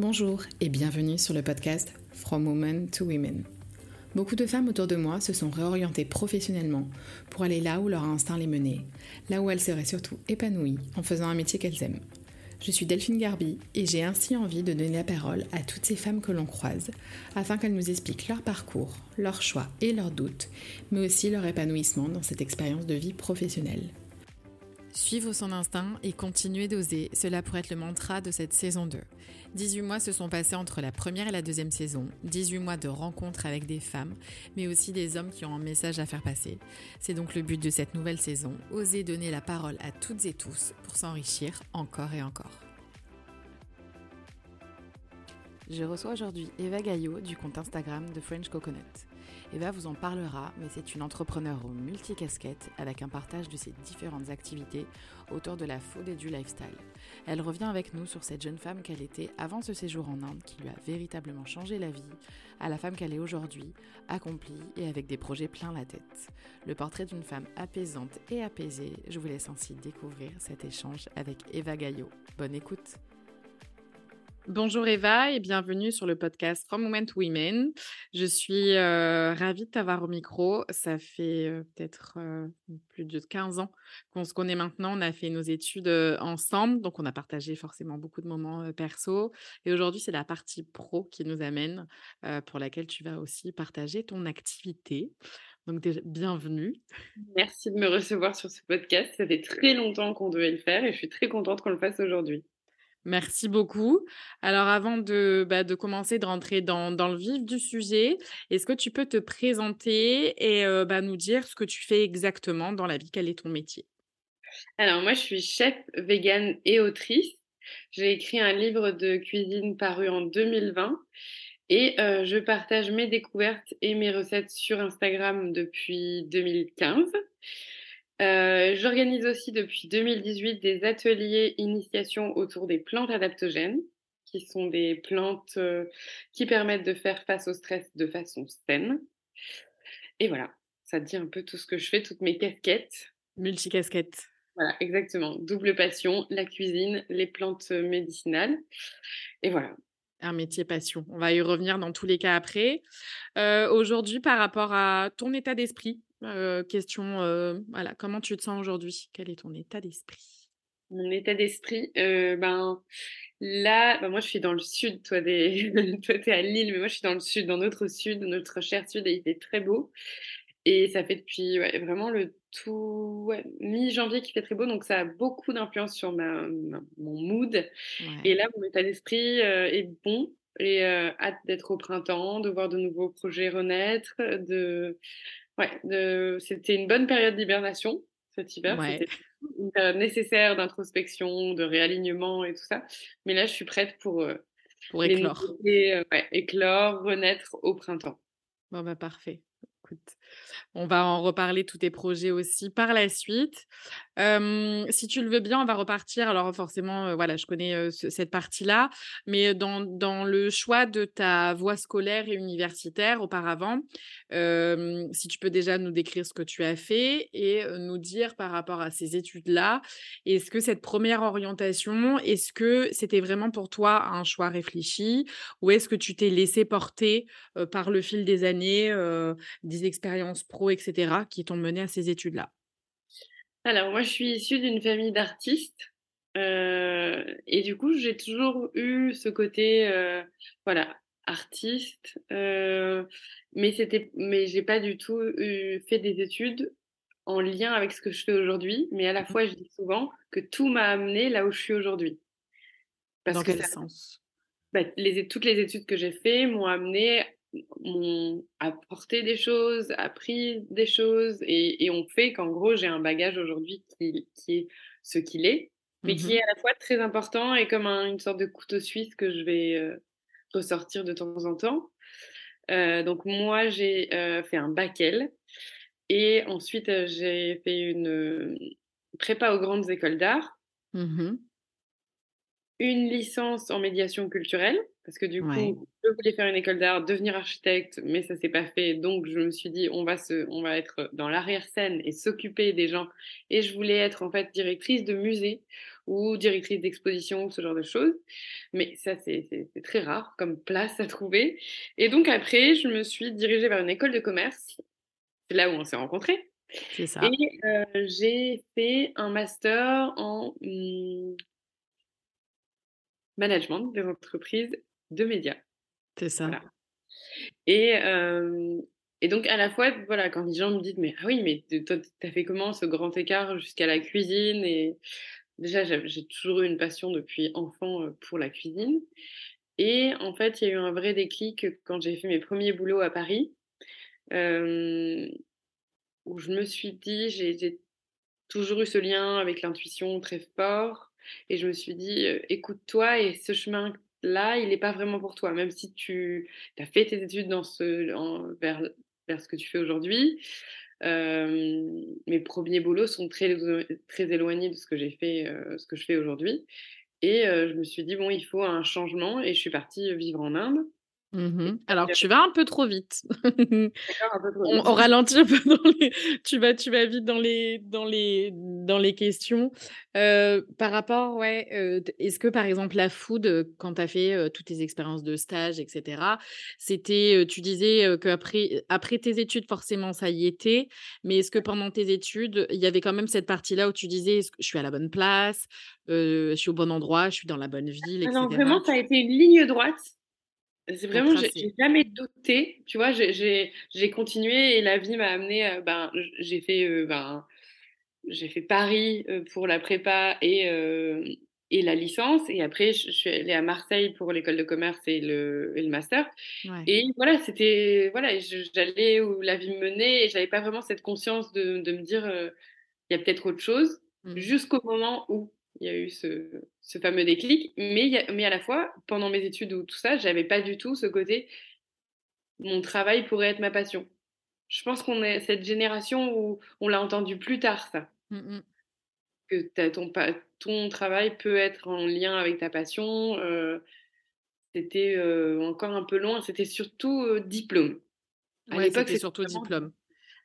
Bonjour et bienvenue sur le podcast From Women to Women. Beaucoup de femmes autour de moi se sont réorientées professionnellement pour aller là où leur instinct les menait, là où elles seraient surtout épanouies en faisant un métier qu'elles aiment. Je suis Delphine Garbi et j'ai ainsi envie de donner la parole à toutes ces femmes que l'on croise afin qu'elles nous expliquent leur parcours, leurs choix et leurs doutes, mais aussi leur épanouissement dans cette expérience de vie professionnelle. Suivre son instinct et continuer d'oser, cela pourrait être le mantra de cette saison 2. 18 mois se sont passés entre la première et la deuxième saison, 18 mois de rencontres avec des femmes, mais aussi des hommes qui ont un message à faire passer. C'est donc le but de cette nouvelle saison, oser donner la parole à toutes et tous pour s'enrichir encore et encore. Je reçois aujourd'hui Eva Gaillot du compte Instagram de French Coconut. Eva vous en parlera, mais c'est une entrepreneure aux multicasquettes avec un partage de ses différentes activités autour de la food et du lifestyle. Elle revient avec nous sur cette jeune femme qu'elle était avant ce séjour en Inde qui lui a véritablement changé la vie, à la femme qu'elle est aujourd'hui, accomplie et avec des projets plein la tête. Le portrait d'une femme apaisante et apaisée, je vous laisse ainsi découvrir cet échange avec Eva Gaillot. Bonne écoute Bonjour Eva et bienvenue sur le podcast From Women to Women. Je suis euh, ravie de t'avoir au micro. Ça fait euh, peut-être euh, plus de 15 ans qu'on se connaît maintenant. On a fait nos études ensemble, donc on a partagé forcément beaucoup de moments perso. Et aujourd'hui, c'est la partie pro qui nous amène, pour laquelle tu vas aussi partager ton activité. Donc, bienvenue. Merci de me recevoir sur ce podcast. Ça fait très longtemps qu'on devait le faire et je suis très contente qu'on le fasse aujourd'hui. Merci beaucoup. Alors avant de, bah, commencer, de rentrer dans, le vif du sujet, est-ce que tu peux te présenter et bah, nous dire ce que tu fais exactement dans la vie? Quel est ton métier? Alors moi, je suis chef vegan et autrice. J'ai écrit un livre de cuisine paru en 2020 et je partage mes découvertes et mes recettes sur Instagram depuis 2015. Euh, j'organise aussi depuis 2018 des ateliers initiation autour des plantes adaptogènes, qui sont des plantes euh, qui permettent de faire face au stress de façon saine. Et voilà, ça dit un peu tout ce que je fais, toutes mes casquettes. Multicasquettes. Voilà, exactement. Double passion, la cuisine, les plantes médicinales. Et voilà, un métier passion. On va y revenir dans tous les cas après. Euh, aujourd'hui, par rapport à ton état d'esprit, question, voilà, comment tu te sens aujourd'hui? Quel est ton état d'esprit? Mon état d'esprit, ben là, ben, moi je suis dans le sud, toi, des... toi tu es à Lille, mais moi je suis dans le sud, dans notre sud, notre cher sud, et il fait très beau. Et ça fait depuis vraiment le tout mi-janvier qui fait très beau, donc ça a beaucoup d'influence sur ma, mon mood. Et là, mon état d'esprit est bon et hâte d'être au printemps, de voir de nouveaux projets renaître, de Ouais, c'était une bonne période d'hibernation cet hiver. C'était une période nécessaire d'introspection, de réalignement et tout ça. Mais là, je suis prête pour, euh, pour éclore. Euh, éclore, renaître au printemps. Bon, bah parfait. Écoute, on va en reparler tous tes projets aussi par la suite. si tu le veux bien, on va repartir. Alors forcément, voilà, je connais cette partie-là, mais dans, dans, le choix de ta voie scolaire et universitaire auparavant, si tu peux déjà nous décrire ce que tu as fait et nous dire par rapport à ces études-là, est-ce que cette première orientation, est-ce que c'était vraiment pour toi un choix réfléchi ou est-ce que tu t'es laissé porter par le fil des années, des expériences pro, etc., qui t'ont mené à ces études-là? Alors, moi, je suis issue d'une famille d'artistes. Euh, et du coup, j'ai toujours eu ce côté, euh, voilà, artiste. Euh, mais c'était, mais j'ai pas du tout fait des études en lien avec ce que je fais aujourd'hui. Mais à la mmh fois, je dis souvent que tout m'a amené là où je suis aujourd'hui. Dans quel sens? bah, les, Toutes les études que j'ai faites m'ont amené m'ont apporté des choses, appris des choses et, et ont fait qu'en gros, j'ai un bagage aujourd'hui qui, qui, est ce qu'il est, mais qui mmh est à la fois très important et comme une sorte de couteau suisse que je vais euh, ressortir de temps en temps. Euh, donc moi, j'ai euh, fait un bac L et ensuite j'ai fait une prépa aux grandes écoles d'art, mmh une licence en médiation culturelle Parce que du coup, je voulais faire une école d'art, devenir architecte, mais ça s'est pas fait. Donc, je me suis dit, on va, se, on va être dans l'arrière-scène et s'occuper des gens. Et je voulais être en fait directrice de musée ou directrice d'exposition, ce genre de choses. Mais ça, c'est très rare comme place à trouver. Et donc, après, je me suis dirigée vers une école de commerce. C'est là où on s'est rencontrés. C'est ça. Et euh, j'ai fait un master en mmh, management des entreprises de médias. C'est ça. Et, et donc, à la fois, voilà, quand les gens me disent, mais ah oui, mais toi, t'as fait comment ce grand écart jusqu'à la cuisine Et déjà, j'ai toujours eu une passion depuis enfant pour la cuisine. Et en fait, il y a eu un vrai déclic quand j'ai fait mes premiers boulots à Paris, où je me suis dit, j'ai toujours eu ce lien avec l'intuition très fort. Et je me suis dit, écoute-toi et ce chemin là, il n'est pas vraiment pour toi, même si tu as fait tes études dans ce, vers, ce que tu fais aujourd'hui. mes premiers boulots sont très, très éloignés de ce que j'ai fait, ce que je fais aujourd'hui. Et je me suis dit, bon, il faut un changement. Et je suis partie vivre en Inde. Mmh Alors tu vas un peu trop vite. On, ralentit un peu dans les. Tu vas, tu vas vite dans les, dans les, dans les questions. par rapport, ouais, est-ce que par exemple la food, quand tu as fait toutes tes expériences de stage, etc., c'était, tu disais qu'après après tes études, forcément, ça y était, mais est-ce que pendant tes études, il y avait quand même cette partie-là où tu disais, je suis à la bonne place, je suis au bon endroit, je suis dans la bonne ville, etc. Alors vraiment, ça a été une ligne droite. C'est vraiment, j'ai jamais douté, tu vois, j'ai continué et la vie m'a amené, euh, ben, j'ai fait, euh, ben, j'ai fait Paris euh, pour la prépa et, et la licence, et après je, suis allée à Marseille pour l'école de commerce et le, et le master. Et voilà, c'était, voilà, j'allais où la vie me menait et j'avais pas vraiment cette conscience de, de me dire, il y a peut-être autre chose, mmh. jusqu'au moment où il y a eu ce, ce fameux déclic. Mais, mais à la fois, pendant mes études ou tout ça, j'avais pas du tout ce côté mon travail pourrait être ma passion. Je pense qu'on est cette génération où on l'a entendu plus tard, ça. Mmh que ton, ton travail peut être en lien avec ta passion. Euh, c'était euh, encore un peu loin, c'était surtout euh, diplôme. À l'époque, c'était surtout diplôme.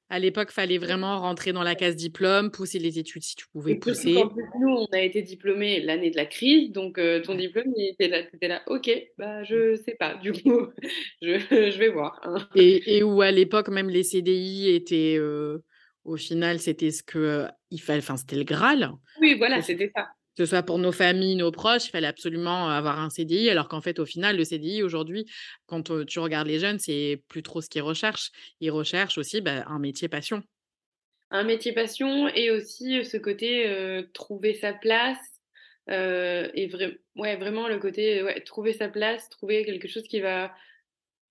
À l'époque, fallait vraiment rentrer dans la case diplôme, pousser les études si tu pouvais pousser. nous, on a été diplômés l'année de la crise, donc euh, ton diplôme, il était là, étais là, ok, bah je sais pas, du coup, je, je vais voir. Hein. Et, et, où à l'époque, même les CDI étaient, euh, au final, c'était ce que euh, il fallait, enfin c'était le Graal. Oui, voilà, c'était ça que ce soit pour nos familles, nos proches, il fallait absolument avoir un CDI, alors qu'en fait, au final, le CDI, aujourd'hui, quand tu regardes les jeunes, c'est plus trop ce qu'ils recherchent. Ils recherchent aussi bah, un métier passion. Un métier passion et aussi ce côté trouver sa place. et ouais, vraiment le côté ouais, trouver sa place, trouver quelque chose qui va...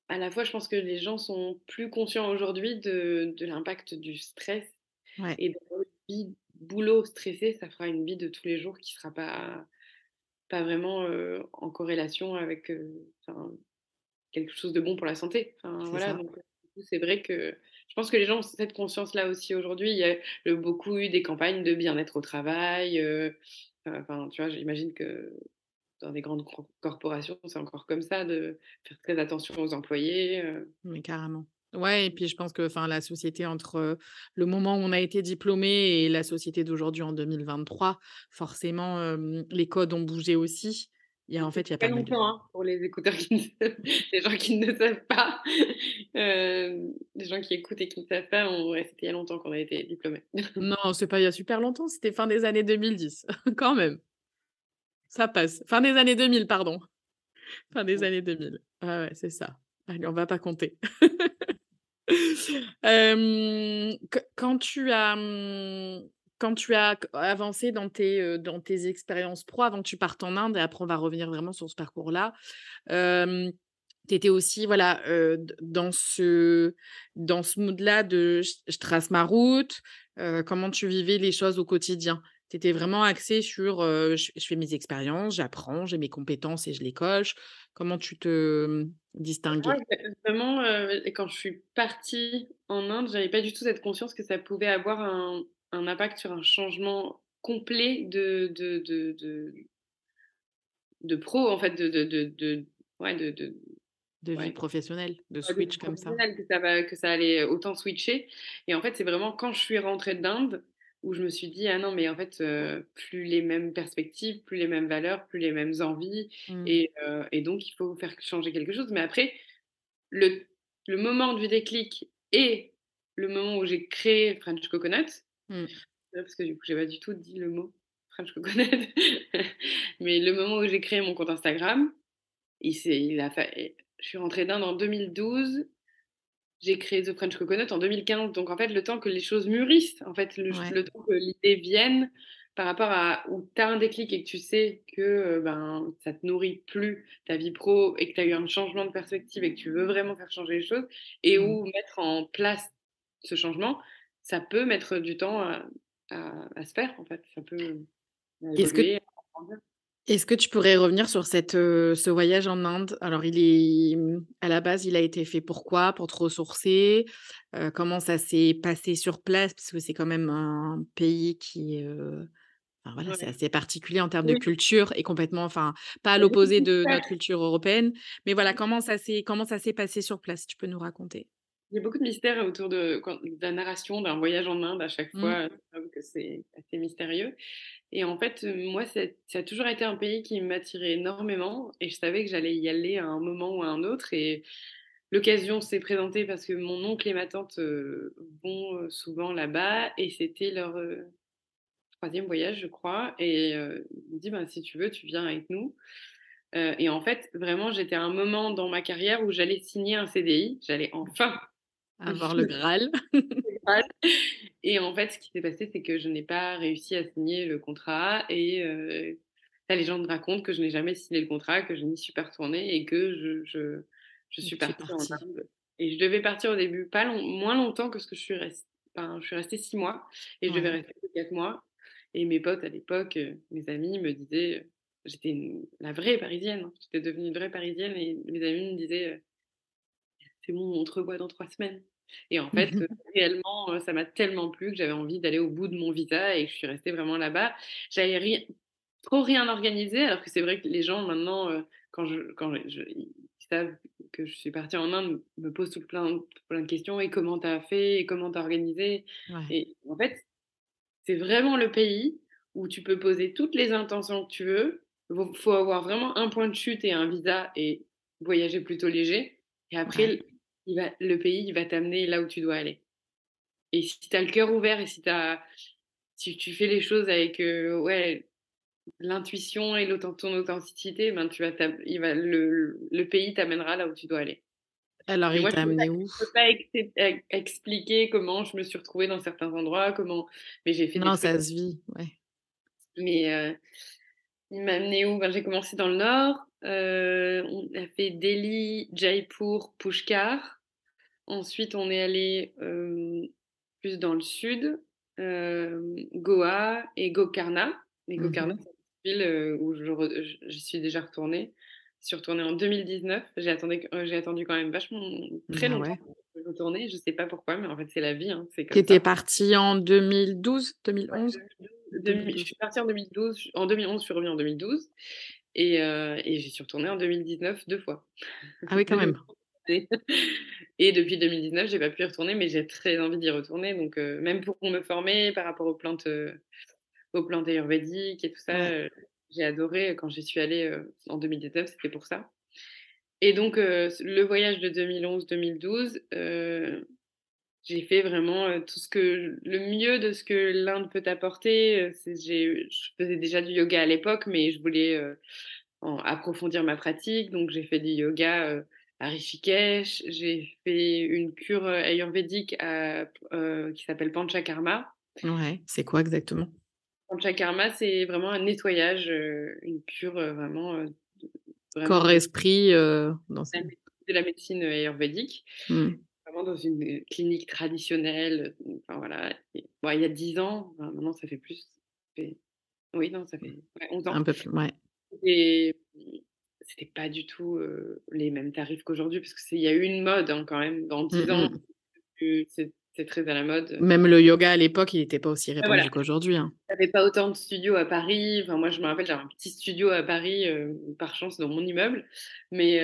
À la fois, je pense que les gens sont plus conscients aujourd'hui de, de l'impact du stress et de boulot stressé, ça fera une vie de tous les jours qui ne sera pas, pas vraiment en corrélation avec quelque chose de bon pour la santé. voilà, c'est vrai que je pense que les gens ont cette conscience-là aussi aujourd'hui. Il y a beaucoup eu des campagnes de bien-être au travail. enfin, tu vois, j'imagine que dans des grandes corporations, c'est encore comme ça, de faire très attention aux employés. Mais carrément. Ouais, et puis je pense que enfin, la société entre le moment où on a été diplômé et la société d'aujourd'hui en 2023, forcément, les codes ont bougé aussi. Il y a, en fait, il y a pas longtemps hein, pour les écouteurs, qui les gens qui ne savent pas, les gens qui écoutent et qui ne savent pas, c'était il y a longtemps qu'on a été diplômé. non, c'est pas il y a super longtemps, c'était fin des années 2010, quand même. Ça passe. Fin des années 2000, pardon. Fin des années 2000. Ah ouais, c'est ça. Allez, on va pas compter. quand tu as quand tu as avancé dans tes, dans tes expériences pro avant que tu partes en Inde et après on va revenir vraiment sur ce parcours-là, tu étais aussi voilà, dans ce, dans ce mood-là de je, trace ma route, comment tu vivais les choses au quotidien? Tu étais vraiment axé sur je, fais mes expériences, j'apprends, j'ai mes compétences et je les coche. Comment tu te distinguais? Vraiment, quand je suis partie en Inde, j'avais pas du tout cette conscience que ça pouvait avoir un, impact sur un changement complet de, de, de, de, pro, en fait, de, de, ouais, de, de, vie professionnelle, de switch comme ça. Que ça, va, que ça allait autant switcher. Et en fait, c'est vraiment quand je suis rentrée d'Inde où je me suis dit, ah non, mais en fait, plus les mêmes perspectives, plus les mêmes valeurs, plus les mêmes envies. Mmh. Et, et, donc, il faut faire changer quelque chose. Mais après, le, le moment du déclic et le moment où j'ai créé French Coconut, mmh. parce que du coup, j'ai pas du tout dit le mot French Coconut, mais le moment où j'ai créé mon compte Instagram, il, il a je suis rentrée d'Inde en 2012. J'ai créé The French Coconut en 2015. Donc, en fait, le temps que les choses mûrissent, en fait, le, temps que l'idée vienne par rapport à où tu as un déclic et que tu sais que euh, ben, ça te nourrit plus ta vie pro et que tu as eu un changement de perspective et que tu veux vraiment faire changer les choses et mmh. où mettre en place ce changement, ça peut mettre du temps à, se faire, en fait. Ça peut. Est-ce que, est-ce que tu pourrais revenir sur cette, ce voyage en Inde? Alors, il est mmh, à la base, il a été fait pourquoi Pour te ressourcer? Comment ça s'est passé sur place? Parce que c'est quand même un pays qui voilà, c'est assez particulier en termes de culture et complètement, enfin, pas à l'opposé de notre culture européenne. Mais voilà, comment ça s'est comment ça s'est passé sur place? Tu peux nous raconter Il y a beaucoup de mystères autour de, la narration d'un voyage en Inde à chaque mmh. fois. que c'est assez mystérieux. Et en fait, moi, ça a toujours été un pays qui m'attirait énormément et je savais que j'allais y aller à un moment ou à un autre. Et l'occasion s'est présentée parce que mon oncle et ma tante vont souvent là-bas et c'était leur troisième voyage, je crois. Et il me dit, ben, si tu veux, tu viens avec nous. et en fait, vraiment, j'étais à un moment dans ma carrière où j'allais signer un CDI. J'allais enfin avoir le Graal. Et en fait, ce qui s'est passé, c'est que je n'ai pas réussi à signer le contrat. Et euh, gens me racontent que je n'ai jamais signé le contrat, que je n'y suis pas retournée et que je, je, je suis partie, en Inde. Et je devais partir au début, pas long, moins longtemps que ce que je suis restée. Enfin, je suis restée six mois et je devais rester quatre mois. Et mes potes à l'époque, euh, mes amis me disaient, j'étais la vraie parisienne, hein. j'étais devenue une vraie parisienne et mes amis me disaient, c'est bon, on te revoit dans trois semaines. Et en fait, réellement, ça m'a tellement plu que j'avais envie d'aller au bout de mon visa et que je suis restée vraiment là-bas. J'avais rien, trop rien organisé, alors que c'est vrai que les gens maintenant, quand, je, quand je, ils savent que je suis partie en Inde, me posent tout plein, plein de questions. Et comment tu as fait? Et comment tu as organisé Et en fait, c'est vraiment le pays où tu peux poser toutes les intentions que tu veux. Il faut avoir vraiment un point de chute et un visa et voyager plutôt léger. Et après, va, le pays, il va t'amener là où tu dois aller. Et si tu as le cœur ouvert et si, as, si tu fais les choses avec euh, ouais, l'intuition et ton authenticité, ben tu vas il va, le, le pays t'amènera là où tu dois aller. Alors, il t'a amené où Je ne peux pas expliquer comment je me suis retrouvée dans certains endroits, comment. Mais j'ai fait. Non, ça se vit, ouais. Mais euh, il m'a amené où? Ben, J'ai commencé dans le nord. Euh, on a fait Delhi, Jaipur, Pushkar. Ensuite, on est allé euh, plus dans le sud, euh, Goa et Gokarna. Et Gokarna, mmh c'est une ville où je, suis déjà retournée. Je suis retournée en 2019. J'ai attendu, quand même vachement très bah longtemps pour retourner. Je ne sais pas pourquoi, mais en fait, c'est la vie. Hein, tu étais partie en 2012, 2011 Je suis partie en 2012. En 2011, je suis revenue en 2012. Et, euh, et j'y suis retournée en 2019 deux fois. Ah oui, quand même. et depuis 2019, j'ai pas pu y retourner, mais j'ai très envie d'y retourner. Donc, euh, même pour me former par rapport aux plantes, euh, aux plantes ayurvédiques et tout ça, j'ai adoré quand j'y suis allée en 2019, c'était pour ça. Et donc, le voyage de 2011-2012, j'ai fait vraiment tout ce que le mieux de ce que l'Inde peut apporter. je faisais déjà du yoga à l'époque, mais je voulais approfondir ma pratique. Donc j'ai fait du yoga à Rishikesh. J'ai fait une cure ayurvédique qui s'appelle Panchakarma. Ouais, c'est quoi exactement? Panchakarma, c'est vraiment un nettoyage, une cure vraiment. Corps-esprit. dans de la médecine ayurvédique. Mmh dans une clinique traditionnelle. Enfin, voilà. bon, il y a 10 ans, maintenant ça fait plus. Oui, non, ça fait 11 ans. Un peu plus, ouais. Et c'était pas du tout les mêmes tarifs qu'aujourd'hui, parce qu'il y a eu une mode hein, quand même. Dans 10 mmh, ans, mmh. c'est très à la mode. Même le yoga à l'époque, il n'était pas aussi répandu qu'aujourd'hui. Hein. avait pas autant de studios à Paris. Enfin, moi, je me rappelle, j'avais un petit studio à Paris, par chance, dans mon immeuble. Mais,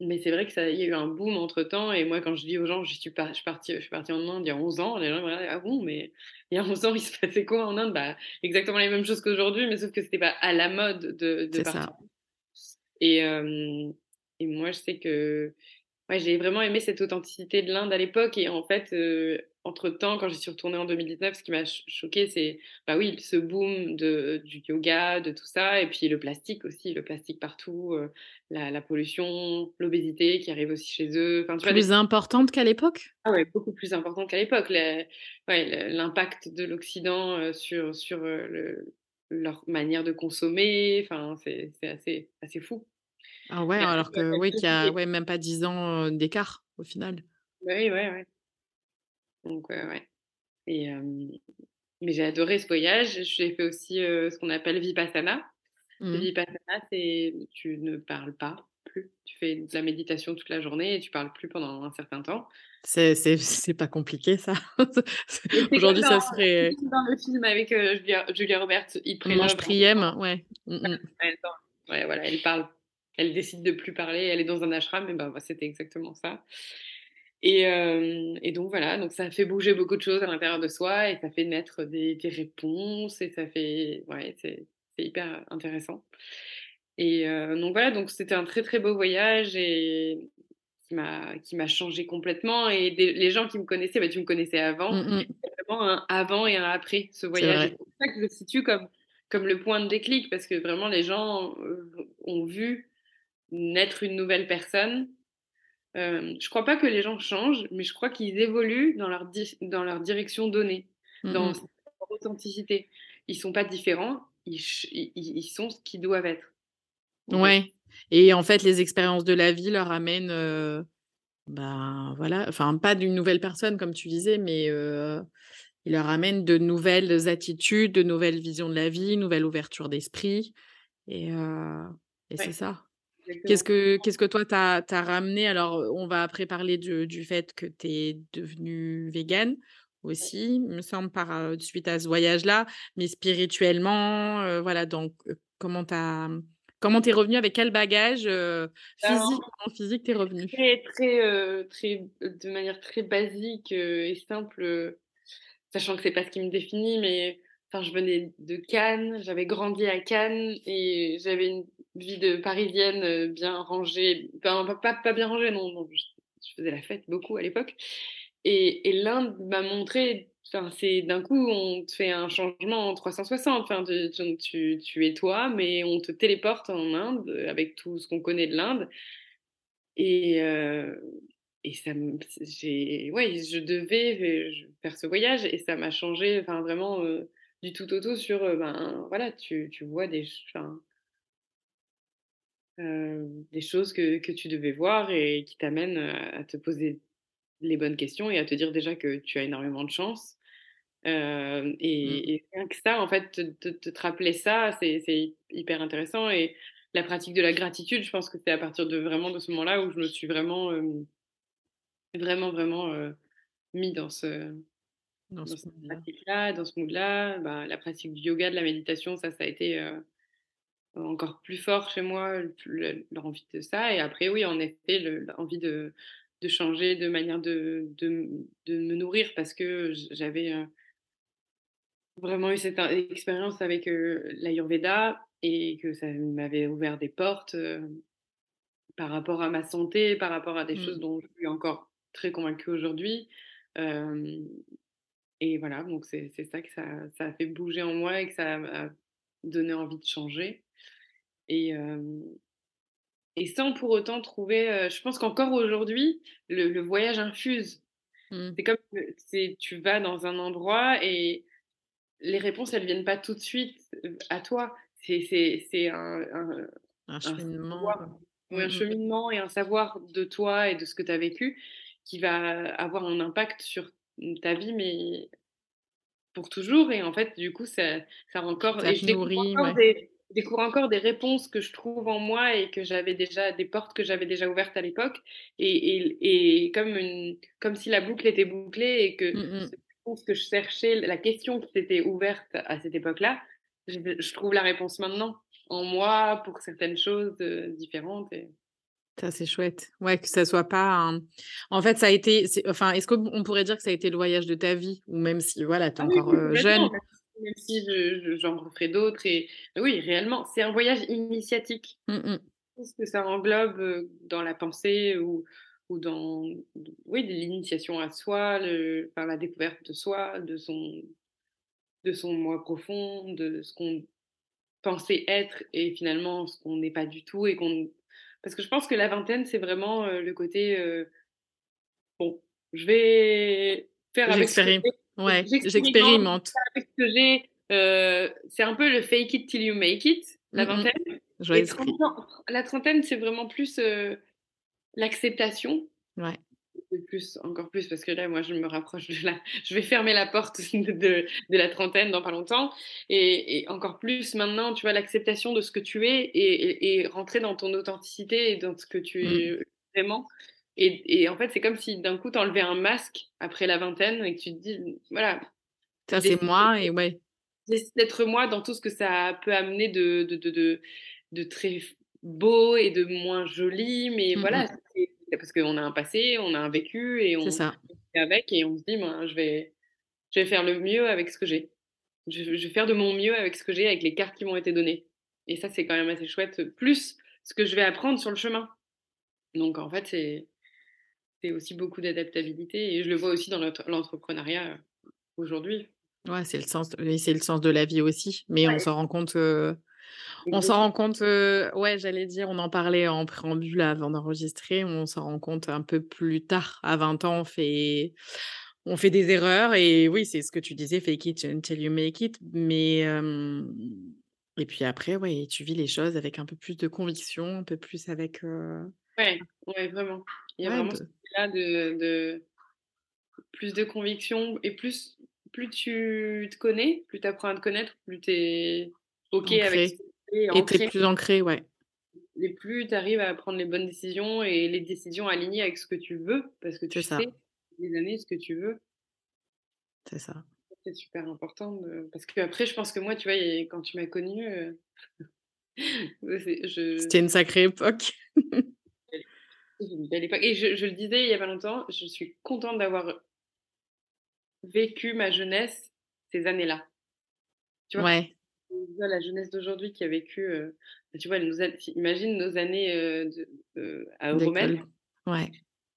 mais c'est vrai que ça, y a eu un boom entre temps. Et moi, quand je dis aux gens, je suis, je suis partie, je suis partie en Inde il y a 11 ans, les gens me disent Ah bon, mais il y a 11 ans, il se passait quoi en Inde? Bah, Exactement les mêmes choses qu'aujourd'hui, mais sauf que c'était pas à la mode de, de partir. Ça. Et, et moi, je sais que ouais, j'ai vraiment aimé cette authenticité de l'Inde à l'époque. Et en fait, entre-temps, quand j'y suis retournée en 2019, ce qui m'a choqué, c'est bah oui, ce boom de, du yoga, de tout ça, et puis le plastique aussi, le plastique partout, euh, la, pollution, l'obésité qui arrive aussi chez eux. Enfin, tu plus importante qu'à l'époque? Ah ouais, beaucoup plus importante qu'à l'époque. L'impact de l'Occident euh, sur, sur euh, le, leur manière de consommer, enfin, c'est assez, assez fou. Ah ouais, alors que oui, qu'il y a ouais, même pas 10 ans d'écart au final. Oui, oui, oui. Donc, ouais. Et, mais j'ai adoré ce voyage. J'ai fait aussi ce qu'on appelle Vipassana. Mmh. Vipassana, c'est tu ne parles pas plus. Tu fais de la méditation toute la journée et tu parles plus pendant un certain temps. C'est pas compliqué, ça. Aujourd'hui, ça serait. Dans le film avec Julia, Julia, Roberts, il Mange Priem, ouais. Mmh, mmh. ouais. voilà, elle parle. Elle décide de plus parler. Elle est dans un ashram, et ben, c'était exactement ça. Et, et, donc voilà, donc ça fait bouger beaucoup de choses à l'intérieur de soi et ça fait naître des, réponses et ça fait, ouais, c'est hyper intéressant. Et donc voilà, donc c'était un très très beau voyage et qui m'a qui m'a changé complètement. Et les gens qui me connaissaient, bah, tu me connaissais avant, mmh vraiment un avant et un après ce voyage. C'est pour ça que je le situe comme comme le point de déclic parce que vraiment les gens ont vu naître une nouvelle personne euh, je crois pas que les gens changent, mais je crois qu'ils évoluent dans leur, dans leur direction donnée, dans leur authenticité. Ils sont pas différents, ils, ils, sont ce qu'ils doivent être. ouais. Et en fait, les expériences de la vie leur amènent, euh, ben voilà, enfin pas d'une nouvelle personne comme tu disais, mais euh, ils leur amènent de nouvelles attitudes, de nouvelles visions de la vie, une nouvelle ouverture d'esprit. Et, et c'est ça. Qu'est-ce que, qu'est-ce que toi, tu as, ramené? Alors, on va après parler du, du fait que tu es devenue végane aussi, me semble, par suite à ce voyage-là, mais spirituellement, voilà, donc comment tu Comment t'es revenu avec quel bagage physique en physique t'es revenu Très très très de manière très basique et simple, sachant que c'est pas ce qui me définit, mais enfin je venais de Cannes, j'avais grandi à Cannes et j'avais une vie de parisienne euh, bien rangée, pas, bien rangée, non, je, faisais la fête beaucoup à l'époque. Et, l'Inde m'a montré, c'est d'un coup, on te fait un changement en 360, enfin, tu, tu, tu, es toi, mais on te téléporte en Inde avec tout ce qu'on connaît de l'Inde. Et, euh, et ça j'ai, ouais, je devais faire ce voyage et ça m'a changé, vraiment euh, du tout au tout sur, ben, voilà, tu, tu vois des, enfin, des choses que, que, tu devais voir et qui t'amènent à te poser les bonnes questions et à te dire déjà que tu as énormément de chance. Mmh. et, rien que ça, en fait, te, te, rappeler ça, c'est hyper intéressant. Et la pratique de la gratitude, je pense que c'est à partir de vraiment de ce moment-là où je me suis vraiment, vraiment, vraiment mis dans ce, dans, ce pratique-là, dans ce mood-là. Bah, la pratique du yoga, de la méditation, ça, ça a été encore plus fort chez moi, l'envie de ça. Et après, oui, en effet, l'envie de, de, changer de manière de, de, de, me nourrir parce que j'avais euh, vraiment eu cette expérience avec euh, l'Ayurveda et que ça m'avait ouvert des portes euh, par rapport à ma santé, par rapport à des choses mmh. dont je suis encore très convaincue aujourd'hui. et voilà, donc c'est ça que ça, ça, a fait bouger en moi et que ça m'a donné envie de changer. Et, et sans pour autant trouver. je pense qu'encore aujourd'hui, le, voyage infuse. Mmh. C'est comme tu vas dans un endroit et les réponses, elles viennent pas tout de suite à toi. C'est un, un, un, cheminement. Un, un mmh cheminement et un savoir de toi et de ce que tu as vécu qui va avoir un impact sur ta vie, mais pour toujours. Et en fait, du coup, ça, ça encore. Ça et nourrit, découvre encore des réponses que je trouve en moi et que j'avais déjà, des portes que j'avais déjà ouvertes à l'époque. Et, et, et, comme, une, comme si la boucle était bouclée et que mmh ce que je cherchais, la question qui s'était ouverte à cette époque-là, je, je trouve la réponse maintenant, en moi, pour certaines choses euh, différentes. Et... Ça, c'est chouette. Ouais, que ça soit pas un... En fait, ça a été... Enfin, est-ce qu'on pourrait dire que ça a été le voyage de ta vie? Ou même si, voilà, tu es ah encore euh, jeune Même si j'en referai d'autres. Et oui, réellement, c'est un voyage initiatique. Mmh, mmh. ce que ça englobe euh, dans la pensée ou, ou dans oui, l'initiation à soi, le, enfin, la découverte de soi, de son, de son moi profond, de ce qu'on pensait être et finalement ce qu'on n'est pas du tout et qu'on parce que je pense que la vingtaine c'est vraiment euh, le côté euh, bon je vais faire avec ce que ouais j'expérimente j'ai euh, c'est un peu le fake it till you make it la vingtaine la trentaine c'est vraiment plus l'acceptation. Ouais. Plus, encore plus, parce que là, moi, je me rapproche de la. Je vais fermer la porte de, de, la trentaine dans pas longtemps. Et, encore plus maintenant, tu vois, l'acceptation de ce que tu es et, et, rentrer dans ton authenticité et dans ce que tu es mmh. vraiment. Et, en fait, c'est comme si d'un coup, tu enlevais un masque après la vingtaine et que tu te dis, voilà. Ça, c'est moi, et ouais. J'essaie d'être moi dans tout ce que ça peut amener de, de, de, de très beau et de moins joli, mais mmh voilà, c'est parce qu'on a un passé, on a un vécu et on ça. avec et on se dit, moi, je vais, je vais faire le mieux avec ce que j'ai. Je, vais faire de mon mieux avec ce que j'ai, avec les cartes qui m'ont été données. Et ça, c'est quand même assez chouette. Plus ce que je vais apprendre sur le chemin. Donc, en fait, c'est, aussi beaucoup d'adaptabilité et je le vois aussi dans l'entrepreneuriat euh, aujourd'hui. Ouais, c'est le sens, c'est le sens de la vie aussi. Mais on s'en rend compte. Euh, on s'en rend compte, ouais, j'allais dire, on en parlait en préambule avant d'enregistrer, on s'en rend compte un peu plus tard. À 20 ans, on fait, on fait des erreurs et oui, c'est ce que tu disais, fake it until you make it. Mais, et puis après, ouais, tu vis les choses avec un peu plus de conviction, un peu plus avec. Ouais, ouais, vraiment. Il y a vraiment de... là de, de, plus de conviction et plus, plus tu te connais, plus tu apprends à te connaître, plus tu es OK avec et plus ancré, ouais. Les plus tu arrives à prendre les bonnes décisions et les décisions alignées avec ce que tu veux, parce que tu sais, les années, ce que tu veux. C'est ça. C'est super important. Parce que après, je pense que moi, tu vois, quand tu m'as connue, euh, je... c'était une sacrée époque. une belle époque. Et je, je, le disais il y a pas longtemps, je suis contente d'avoir vécu ma jeunesse ces années-là. Tu vois? Ouais la jeunesse d'aujourd'hui qui a vécu, euh, bah, tu vois, imagine nos années euh, de, à Euromel, ouais.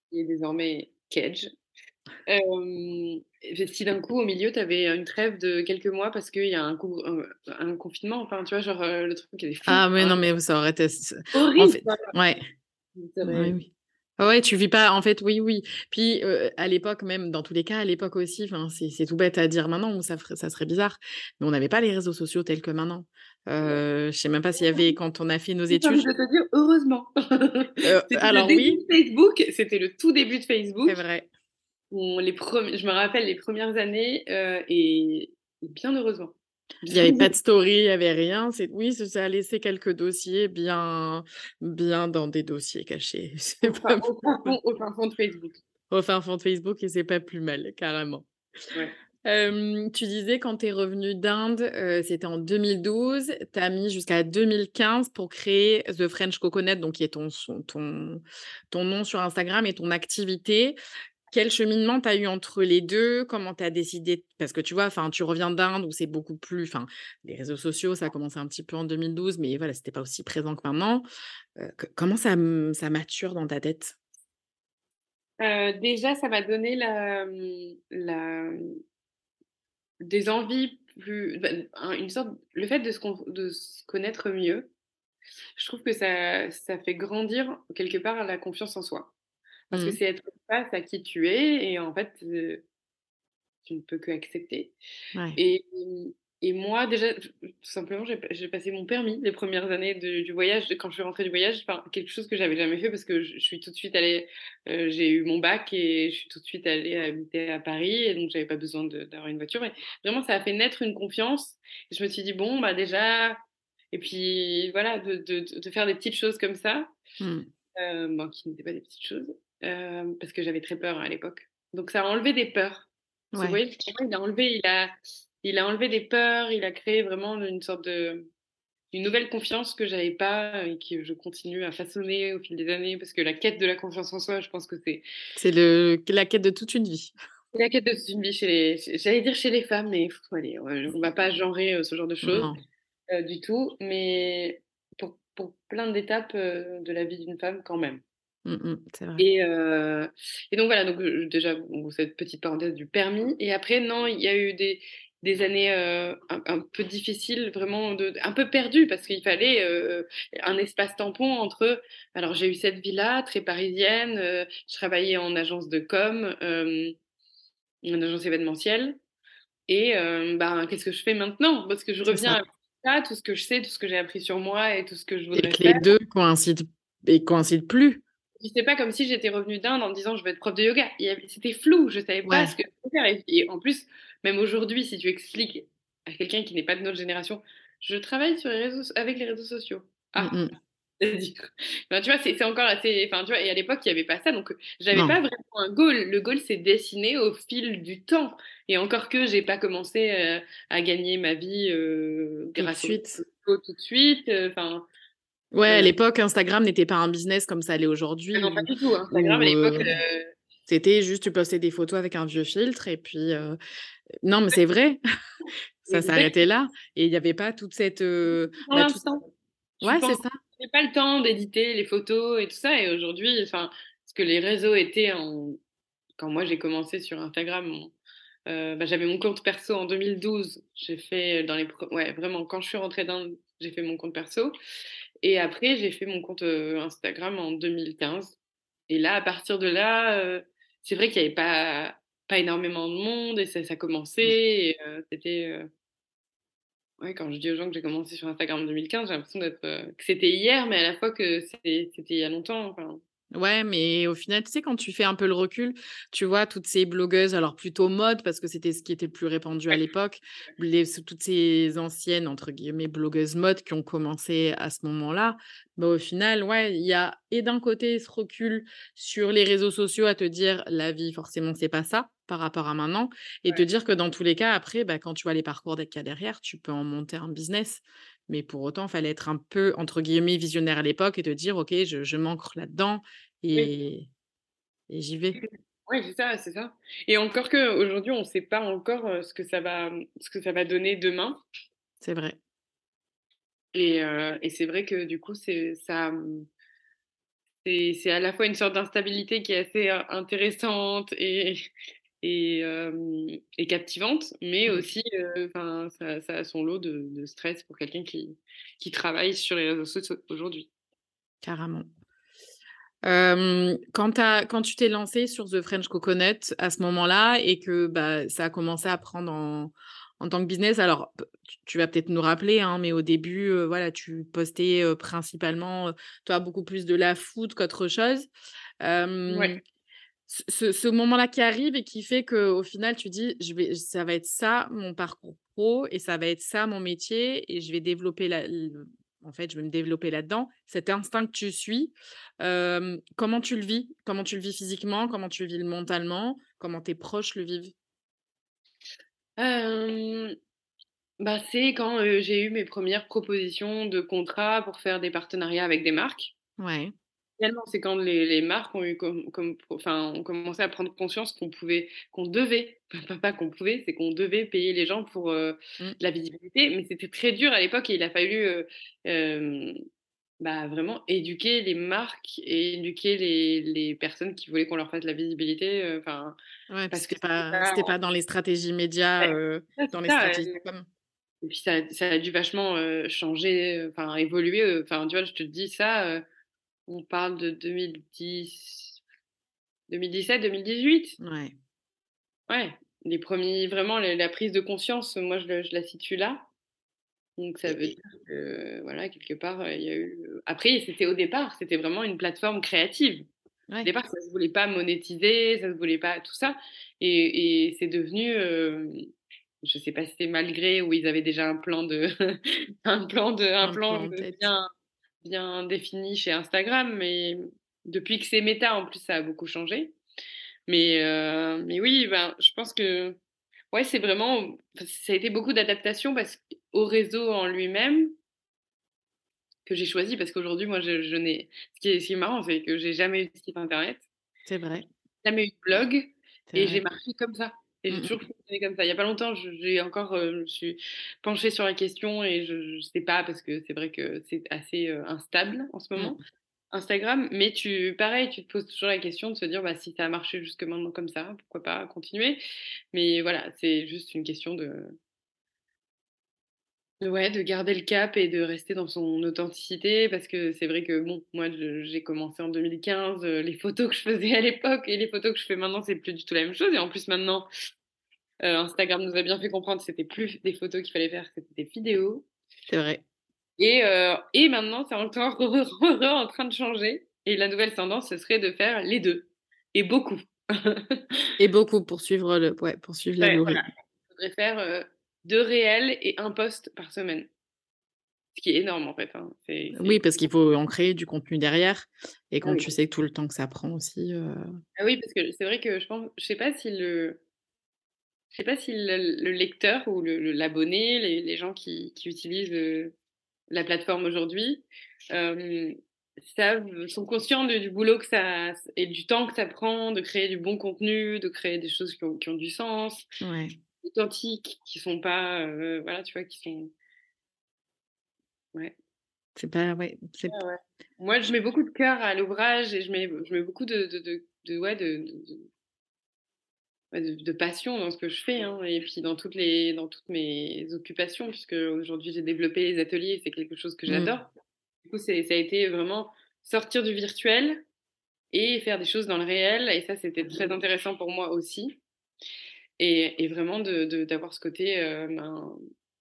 qui est désormais Cage. Euh, si d'un coup, au milieu, tu avais une trêve de quelques mois parce qu'il y a un, un, confinement, enfin, tu vois, genre le truc qui est fou. Ah, mais non, mais ça aurait été. Horrible. En fait, ouais. Oui, oui. Ouais, tu vis pas, en fait, oui, oui. Puis à l'époque, même dans tous les cas, à l'époque aussi, c'est tout bête à dire maintenant, ça, ça serait bizarre, mais on n'avait pas les réseaux sociaux tels que maintenant. Euh, je sais même pas s'il y avait quand on a fait nos études. Je vais te dire heureusement. Euh, alors oui. Facebook, c'était le tout début de Facebook. C'est vrai. les je me rappelle les premières années et bien heureusement. Il n'y avait pas de story, il n'y avait rien. C'est oui, ça a laissé quelques dossiers bien, bien dans des dossiers cachés. Au, fin, au, fin fond, de Facebook. Au fin fond de Facebook et c'est pas plus mal, carrément. tu disais quand tu es revenu d'Inde, c'était en 2012, tu as mis jusqu'à 2015 pour créer The French Coconut, donc qui est ton, ton, ton nom sur Instagram et ton activité. Quel cheminement tu as eu entre les deux? Comment tu as décidé Parce que tu vois, enfin, tu reviens d'Inde où c'est beaucoup plus. Enfin, les réseaux sociaux, ça a commencé un petit peu en 2012, mais voilà, c'était pas aussi présent que maintenant. comment ça, ça mature dans ta tête? Déjà, ça m'a donné la, mmh, la, des envies plus. Bah, une sorte, le fait de se, de se connaître mieux, je trouve que ça, ça fait grandir quelque part la confiance en soi. Parce que mmh. c'est être face à qui tu es et en fait, tu ne peux que accepter. Et, et, moi, déjà, tout simplement, j'ai passé mon permis les premières années du voyage. Quand je suis rentrée du voyage, quelque chose que j'avais jamais fait parce que je, suis tout de suite allée, j'ai eu mon bac et je suis tout de suite allée habiter à Paris et donc j'avais pas besoin d'avoir une voiture. Mais vraiment, ça a fait naître une confiance. Et je me suis dit, bon, bah déjà, et puis voilà, de, de, de faire des petites choses comme ça. Mmh. bon, qui n'étaient pas des petites choses parce que j'avais très peur à l'époque. Donc ça a enlevé des peurs. Vous voyez, il a enlevé, il a, il a enlevé des peurs, il a créé vraiment une sorte de, une nouvelle confiance que j'avais pas et que je continue à façonner au fil des années parce que la quête de la confiance en soi, je pense que c'est. C'est le, la quête de toute une vie. La quête de toute une vie chez les, j'allais dire chez les femmes, mais allez, on va pas genrer euh, ce genre de choses euh, du tout, mais pour, pour plein d'étapes euh, de la vie d'une femme quand même. Mmh, vrai. Et, et, donc voilà, donc déjà cette petite parenthèse du permis. Et après, non, il y a eu des, des années un, peu difficiles, vraiment de, un peu perdues, parce qu'il fallait un espace tampon entre. Alors j'ai eu cette vie-là, très parisienne, je travaillais en agence de com, en agence événementielle. Et ben, qu'est-ce que je fais maintenant? Parce que je reviens à ça, tout ce que je sais, tout ce que j'ai appris sur moi et tout ce que je voudrais et que les deux coïncident, et coïncident plus. C'est pas comme si j'étais revenue d'Inde en me disant je vais être prof de yoga. C'était flou, je savais pas ce que je faire. Et, en plus, même aujourd'hui, si tu expliques à quelqu'un qui n'est pas de notre génération, je travaille sur les réseaux, avec les réseaux sociaux. Ah, mmh ben, tu vois, c'est encore assez. Enfin, tu vois, et à l'époque, il n'y avait pas ça, donc j'avais pas vraiment un goal. Le goal s'est dessiné au fil du temps. Et encore que j'ai pas commencé euh, à gagner ma vie euh, grâce tout de suite. tout de suite. Euh, enfin, Ouais, à l'époque, Instagram n'était pas un business comme ça l'est aujourd'hui. Ah non, pas du tout. Instagram, à l'époque. Euh, euh, c'était juste, tu postais des photos avec un vieux filtre et puis. Euh, non, mais c'est vrai. ça s'arrêtait là. Et il n'y avait pas toute cette. Bah, ouais, c'est ça. n'avais pas le temps d'éditer les photos et tout ça. Et aujourd'hui, enfin, parce que les réseaux étaient en. Quand moi j'ai commencé sur Instagram, bah, j'avais mon compte perso en 2012. J'ai fait dans les. Ouais, vraiment, quand je suis rentrée dans. J'ai fait mon compte perso. Et après, j'ai fait mon compte Instagram en 2015. Et là, à partir de là, c'est vrai qu'il n'y avait pas, pas énormément de monde et ça, ça commençait. c'était. Ouais, quand je dis aux gens que j'ai commencé sur Instagram en 2015, j'ai l'impression d'être, que c'était hier, mais à la fois que c'était il y a longtemps. Enfin, Ouais, mais au final, tu sais, quand tu fais un peu le recul, tu vois toutes ces blogueuses, alors plutôt mode, parce que c'était ce qui était le plus répandu à l'époque, toutes ces anciennes, entre guillemets, blogueuses mode qui ont commencé à ce moment-là, bah, au final, ouais, il y a et d'un côté ce recul sur les réseaux sociaux à te dire la vie, forcément, c'est pas ça par rapport à maintenant, et te dire que dans tous les cas, après, bah, quand tu vois les parcours qu'il y a derrière, tu peux en monter un business. Mais pour autant, il fallait être un peu, entre guillemets, visionnaire à l'époque et te dire, OK, je, je m'ancre là-dedans et, et j'y vais. Oui, c'est ça, c'est ça. Et encore qu'aujourd'hui, on ne sait pas encore ce que ça va, ce que ça va donner demain. C'est vrai. Et, et c'est vrai que du coup, c'est ça. Mmh, c'est à la fois une sorte d'instabilité qui est assez intéressante et, et, et captivante, mais mmh. aussi, ça, ça, a son lot de, de stress pour quelqu'un qui, qui travaille sur les réseaux sociaux aujourd'hui. Carrément. quand, quand tu t'es lancé sur The French Coconut à ce moment-là et que bah, ça a commencé à prendre en, en tant que business, alors tu vas peut-être nous rappeler, hein, mais au début, voilà, tu postais principalement, toi, beaucoup plus de la food qu'autre chose. Ouais ce, moment-là qui arrive et qui fait qu'au final, tu dis, je vais, ça va être ça mon parcours pro et ça va être ça mon métier et je vais développer la, en fait, je vais me développer là-dedans. Cet instinct que tu suis, comment tu le vis? Comment tu le vis physiquement? Comment tu le vis mentalement? Comment tes proches le vivent? Bah, C'est quand j'ai eu mes premières propositions de contrat pour faire des partenariats avec des marques. Ouais c'est quand les, marques ont eu comme, enfin, ont commencé à prendre conscience qu'on pouvait, qu'on devait, pas, qu'on pouvait, c'est qu'on devait payer les gens pour euh, mmh. la visibilité. Mais c'était très dur à l'époque et il a fallu euh, bah, vraiment éduquer les marques et éduquer les, personnes qui voulaient qu'on leur fasse la visibilité. Euh, enfin, parce que c'était pas, pas, dans les stratégies médias, dans les stratégies comme. Et puis ça, ça, a dû vachement changer, enfin évoluer. Enfin, tu vois, je te dis ça on parle de 2010, 2017, 2018. Ouais. Ouais, les premiers, vraiment la prise de conscience, moi je, la situe là. Donc ça veut dire que voilà, quelque part, il y a eu. Après, c'était au départ, c'était vraiment une plateforme créative. Au départ, ça se voulait pas monétiser, ça se voulait pas tout ça, et, c'est devenu. je sais pas si c'est malgré ou ils avaient déjà un plan de un plan de un, plan, de bien bien défini chez Instagram, mais depuis que c'est méta, en plus, ça a beaucoup changé. Mais, euh, mais oui, ben, je pense que ouais, c'est vraiment. Ça a été beaucoup d'adaptation qu'au réseau en lui-même, que j'ai choisi, parce qu'aujourd'hui, moi, je, je n'ai. Ce qui est, ce qui est marrant, c'est que j'ai jamais eu de site internet. C'est vrai. Jamais eu de blog. Et j'ai marché comme ça. Et Mmh j'ai mh. toujours fonctionné comme ça. Il y a pas longtemps, je- j'ai encore, euh, je suis penchée sur la question et je, je sais pas parce que c'est vrai que c'est assez euh, instable en ce moment. Mmh. Instagram, mais tu, pareil, tu te poses toujours la question de se dire, bah, si ça a marché jusque maintenant comme ça, pourquoi pas continuer? Mais voilà, c'est juste une question de, ouais, de garder le cap et de rester dans son authenticité parce que c'est vrai que bon, moi je- j'ai commencé en 2015, euh, les photos que je faisais à l'époque et les photos que je fais maintenant, c'est plus du tout la même chose. Et en plus maintenant, euh, Instagram nous a bien fait comprendre que c'était plus des photos qu'il fallait faire, c'était des vidéos. C'est vrai. Et, euh, et maintenant, c'est encore en train de changer. Et la nouvelle tendance, ce serait de faire les deux. Et beaucoup. Et beaucoup pour suivre le ouais, pour suivre Ouais, l'algorithme. voilà. Il faudrait faire deux réels et un post par semaine. Ce qui est énorme, en fait. hein. Oui, parce qu'il faut en créer du contenu derrière et Ah quand oui. tu sais tout le temps que ça prend aussi, heu Ah oui, parce que c'est vrai que je pense, je sais pas si le, je sais pas si le, le lecteur ou le, le- l'abonné, les, les gens qui, qui utilisent euh, la plateforme aujourd'hui, euh, savent, sont conscients de- du boulot que ça et du temps que ça prend de créer du bon contenu, de créer des choses qui ont, qui ont du sens, ouais. Authentiques, qui sont pas, euh, voilà, tu vois, qui sont, ouais. C'est pas ouais, c'est ouais. Moi, je mets beaucoup de cœur à l'ouvrage et je mets, je mets beaucoup de, de, de, de- ouais, de, de, passion dans ce que je fais hein, et puis dans toutes les, dans toutes mes occupations, puisque aujourd'hui j'ai développé les ateliers, et c'est quelque chose que mmh. j'adore. Du coup, c'est, ça a été vraiment sortir du virtuel et faire des choses dans le réel. Et ça, c'était très intéressant pour moi aussi. Et, et vraiment d'avoir ce côté, euh, ben,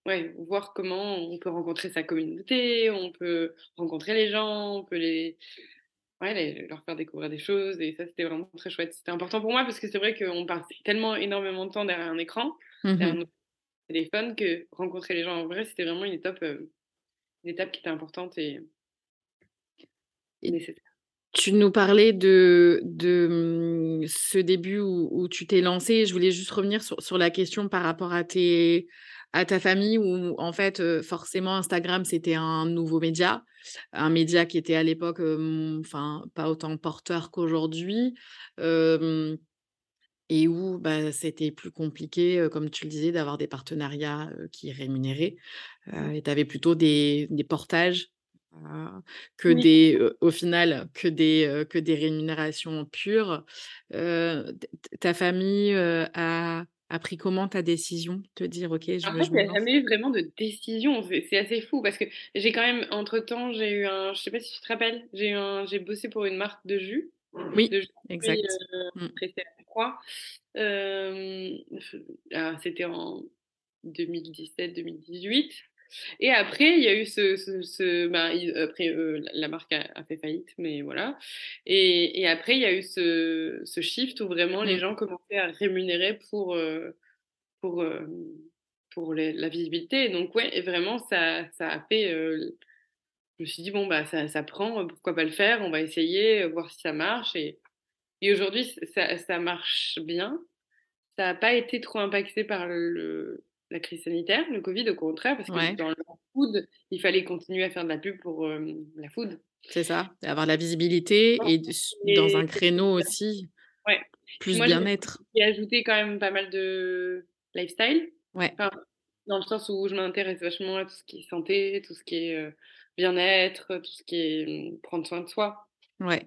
ouais, voir comment on peut rencontrer sa communauté, on peut rencontrer les gens, on peut les, ouais, les- leur faire découvrir des choses. Et ça, c'était vraiment très chouette. C'était important pour moi parce que c'est vrai qu'on passe tellement énormément de temps derrière un écran, derrière Mmh notre téléphone, que rencontrer les gens en vrai, c'était vraiment une étape, euh, une étape qui était importante et Et nécessaire. Tu nous parlais de de, mmh, ce début où tu t'es lancée. Je voulais juste revenir sur sur la question par rapport à tes à ta famille où en fait, forcément Instagram, c'était un nouveau média, un média qui était à l'époque, pas autant porteur qu'aujourd'hui, et où, bah, c'était plus compliqué, comme tu le disais, d'avoir des partenariats, qui rémunéraient, et tu avais plutôt des des portages, que Oui. des, au final, que des, que des rémunérations pures. Ta famille, a a pris comment ta décision? Te dire: «OK, je En me fait, je il me n'y a lance»? jamais eu vraiment de décision. C'est assez fou parce que j'ai quand même, entre-temps, j'ai eu un, je sais pas si tu te rappelles, j'ai eu un, j'ai bossé pour une marque de jus, Oui, de jus exact. Mmh. c'était en 2017-2018. Et après, il y a eu ce, ce, ce- ben, il- après euh, la marque a, a fait faillite, mais voilà. Et, et après, il y a eu ce, ce shift où vraiment les Mmh. gens commençaient à rémunérer pour euh, pour, euh, pour les- la visibilité. Et donc, ouais, et vraiment, ça, ça a fait. je me suis dit, bon, bah, ça, ça prend, pourquoi pas le faire? On va essayer, voir si ça marche. Et, et aujourd'hui, ça, ça marche bien. Ça n'a pas été trop impacté par le, la crise sanitaire, le Covid, au contraire, parce que Ouais, dans le food, il fallait continuer à faire de la pub pour euh, la food. c'est ça, avoir la visibilité et dans un créneau aussi ouais. Plus bien-être. j'ai ajouté quand même pas mal de lifestyle. Ouais, Enfin, dans le sens où je m'intéresse vachement à tout ce qui est santé, tout ce qui est euh, bien-être, tout ce qui est hum, prendre soin de soi. ouais.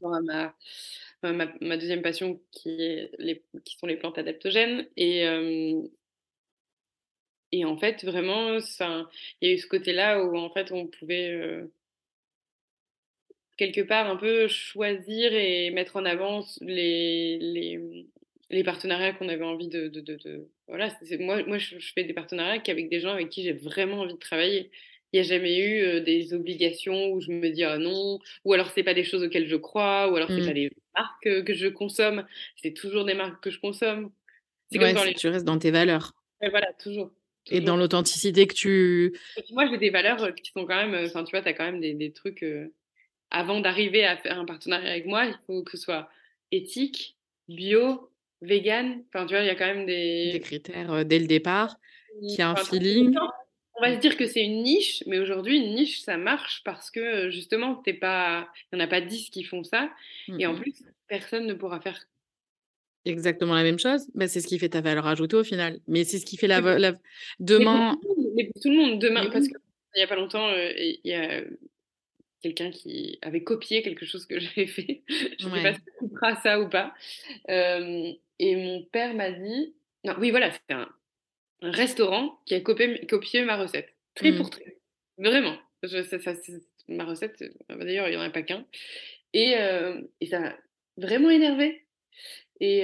Ma, ma, ma deuxième passion qui, est les, qui sont les plantes adaptogènes. Et, euh, et en fait, vraiment, ça, il y a eu ce côté-là où en fait on pouvait euh, quelque part un peu choisir et mettre en avant les, les, les partenariats qu'on avait envie de... de, de, de- voilà, moi, moi je, je fais des partenariats qu'avec des gens avec qui j'ai vraiment envie de travailler. Il n'y a jamais eu euh, des obligations où je me dis ah non, ou alors c'est pas des choses auxquelles je crois, ou alors c'est Mmh. pas des marques euh, que je consomme, c'est toujours des marques que je consomme. C'est comme Ouais, les... tu restes dans tes valeurs Ouais, voilà, toujours, et dans l'authenticité que tu Et puis moi j'ai des valeurs euh, qui sont quand même, euh, enfin tu vois, tu as quand même des, des trucs... euh, avant d'arriver à faire un partenariat avec moi, il faut que ce soit éthique, bio, vegan. Enfin, tu vois, il y a quand même des... Des critères dès le départ, qui a un feeling. On va se dire que c'est une niche, mais aujourd'hui, une niche, ça marche parce que justement, t'es pas... il n'y en a pas 10 qui font ça. Et en plus, personne ne pourra faire exactement la même chose, bah, c'est ce qui fait ta valeur ajoutée au final. Mais c'est ce qui fait la, la... demain. Mais pour, tout le monde, demain, parce qu'il n'y a pas longtemps, il y a quelqu'un qui avait copié quelque chose que j'avais fait. Je ne sais pas si tu couperas ça ou pas. et mon père m'a dit, non, oui, voilà, c'était un, restaurant qui a copié, copié ma recette, très pour mmh. très, vraiment. ça, ça, ma recette, d'ailleurs, il n'y en a pas qu'un. Et, et ça m'a vraiment énervé et,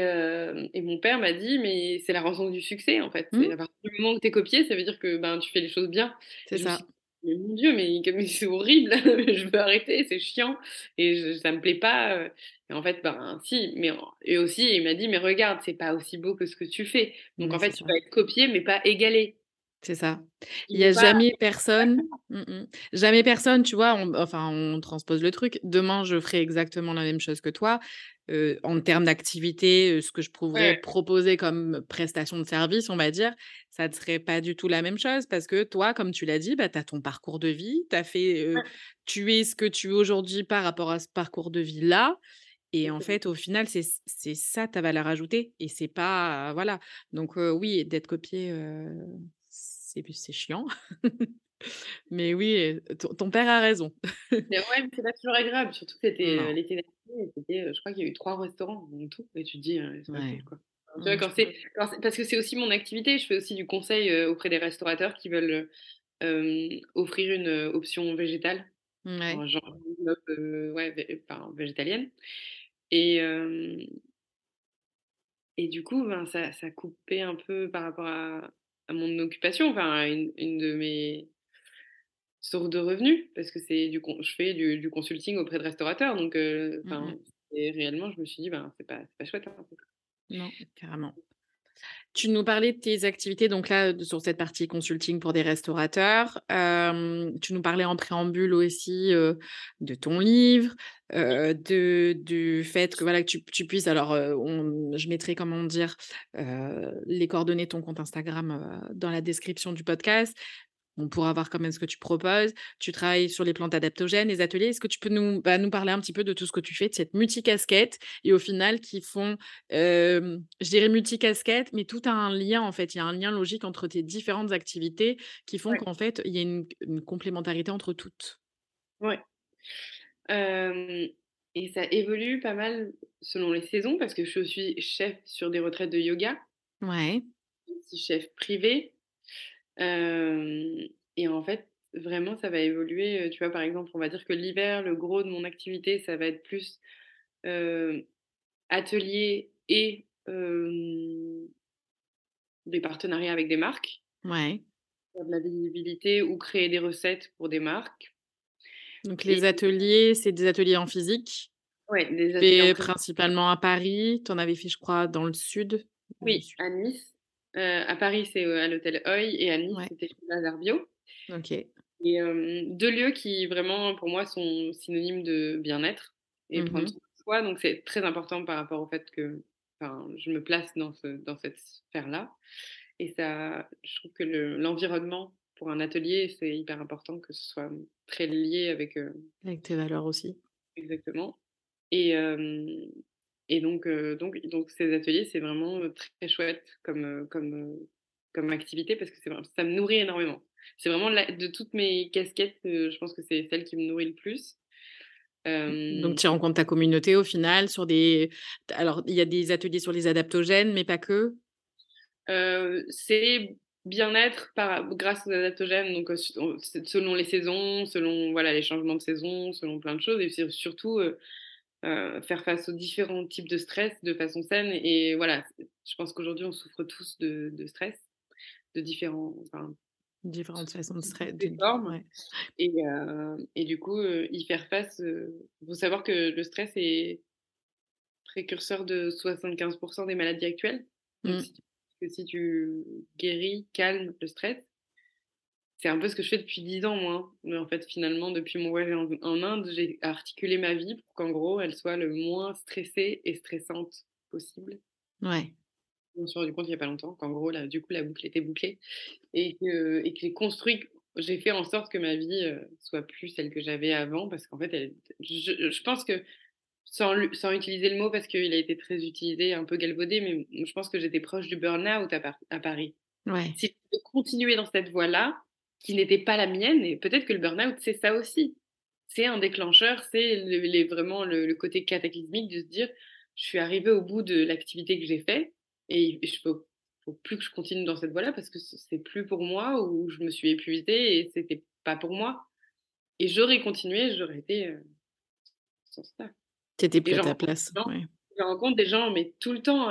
et, mon père m'a dit, mais c'est la raison du succès, en fait. Mmh. À partir du moment où tu es copié, ça veut dire que ben, tu fais les choses bien. C'est ça. mais mon Dieu, mais, c'est horrible, je veux arrêter, c'est chiant, et ça me plaît pas. Et en fait, ben si, mais et aussi, il m'a dit, mais regarde, c'est pas aussi beau que ce que tu fais. Donc en fait, tu vas être copié, mais pas égalé. C'est ça. Il n'y a jamais personne, mmh, jamais personne, tu vois, on, enfin, on transpose le truc. Demain, je ferai exactement la même chose que toi. en termes d'activité, ce que je pourrais proposer comme prestation de service, on va dire, ça ne serait pas du tout la même chose parce que toi, comme tu l'as dit, bah, tu as ton parcours de vie, as fait, tu es ce que tu es aujourd'hui par rapport à ce parcours de vie-là. Et en fait, au final, c'est ça ta valeur ajoutée et c'est pas, voilà. Donc oui, d'être copié c'est chiant. mais oui, ton, père a raison. mais ouais, c'est pas toujours agréable, surtout que c'était l'été dernier, je crois qu'il y a eu trois restaurants en tout, et tu te dis, c'est pas cool, quoi. Tu vois, quand c'est, parce que c'est aussi mon activité, je fais aussi du conseil auprès des restaurateurs qui veulent offrir une option végétale, genre ouais, végétalienne. Et, et du coup, ben, ça, ça coupait un peu par rapport à, à mon occupation, enfin une, une, de mes sources de revenus, parce que c'est du je fais du, du, consulting auprès de restaurateurs, donc euh, et réellement je me suis dit ben c'est pas, pas chouette. Hein, non, carrément. Tu nous parlais de tes activités, donc là, sur cette partie consulting pour des restaurateurs. Euh, tu nous parlais en préambule aussi euh, de ton livre, euh, de, du fait que, voilà, que tu, tu puisses. Alors, je mettrai, comment dire, les coordonnées de ton compte Instagram dans la description du podcast on pourra voir quand même ce que tu proposes. Tu travailles sur les plantes adaptogènes, les ateliers. Est-ce que tu peux nous, bah, nous parler un petit peu de tout ce que tu fais, de cette multicasquette et au final qui font, je dirais multicasquette, mais tout a un lien en fait. Il y a un lien logique entre tes différentes activités qui font qu'en fait, il y a une, complémentarité entre toutes. Oui. et ça évolue pas mal selon les saisons parce que je suis chef sur des retraites de yoga. Ouais. Je suis chef privé et en fait, vraiment, ça va évoluer. Tu vois, par exemple, on va dire que l'hiver, le gros de mon activité, ça va être plus atelier et des partenariats avec des marques. Ouais. Faire de la visibilité ou créer des recettes pour des marques. Donc les ateliers, c'est des ateliers en physique? Oui, des ateliers. principalement à Paris. Tu en avais fait, je crois, dans le sud? Oui, à Nice. Euh, à Paris, c'est à l'hôtel Oeil et à Nice, c'était chez Lazare Bio. Ok. Et deux lieux qui vraiment, pour moi, sont synonymes de bien-être et prendre mmh soin de soi. Donc, c'est très important par rapport au fait que je me place dans, ce, dans cette sphère-là. Et ça, je trouve que l'environnement pour un atelier, c'est hyper important que ce soit très lié avec. avec tes valeurs aussi. Exactement. Et, et donc, donc, donc ces ateliers, c'est vraiment très chouette comme, comme, comme activité parce que ça me nourrit énormément. C'est vraiment de toutes mes casquettes, je pense que c'est celle qui me nourrit le plus. Donc, tu rencontres ta communauté au final sur des. Alors, il y a des ateliers sur les adaptogènes, mais pas que? c'est bien-être grâce aux adaptogènes, donc selon les saisons, selon voilà les changements de saison, selon plein de choses, et surtout euh, faire face aux différents types de stress de façon saine. Et voilà, je pense qu'aujourd'hui, on souffre tous de, stress, de différents, différentes façons de stress, des formes. Et, euh, et, du coup, euh, y faire face, il faut savoir que le stress est précurseur de 75% des maladies actuelles. Donc, mmh. si tu guéris, calmes le stress, c'est un peu ce que je fais depuis 10 ans, moi. Mais en fait, finalement, depuis mon voyage en, Inde, j'ai articulé ma vie pour qu'en gros, elle soit le moins stressée et stressante possible. Ouais. Je me suis rendu compte il n'y a pas longtemps qu'en gros, là, du coup, la boucle était bouclée et que, et que j'ai construit, j'ai fait en sorte que ma vie soit plus celle que j'avais avant parce qu'en fait, elle, je, je, pense que sans, sans utiliser le mot parce qu'il a été très utilisé, un peu galvaudé, mais je pense que j'étais proche du burn-out à, à, Paris. Ouais. Si je continuer dans cette voie-là, qui n'était pas la mienne, et peut-être que le burn-out, c'est ça aussi. C'est un déclencheur, c'est les, vraiment le, côté cataclysmique de se dire, je suis arrivée au bout de l'activité que j'ai faite, et je faut, faut plus que je continue dans cette voie-là parce que c'est plus pour moi, ou je me suis épuisée et c'était pas pour moi. Et j'aurais continué, j'aurais été euh, sans ça. T'étais plus à ta place. Je rencontre des gens, mais tout le temps,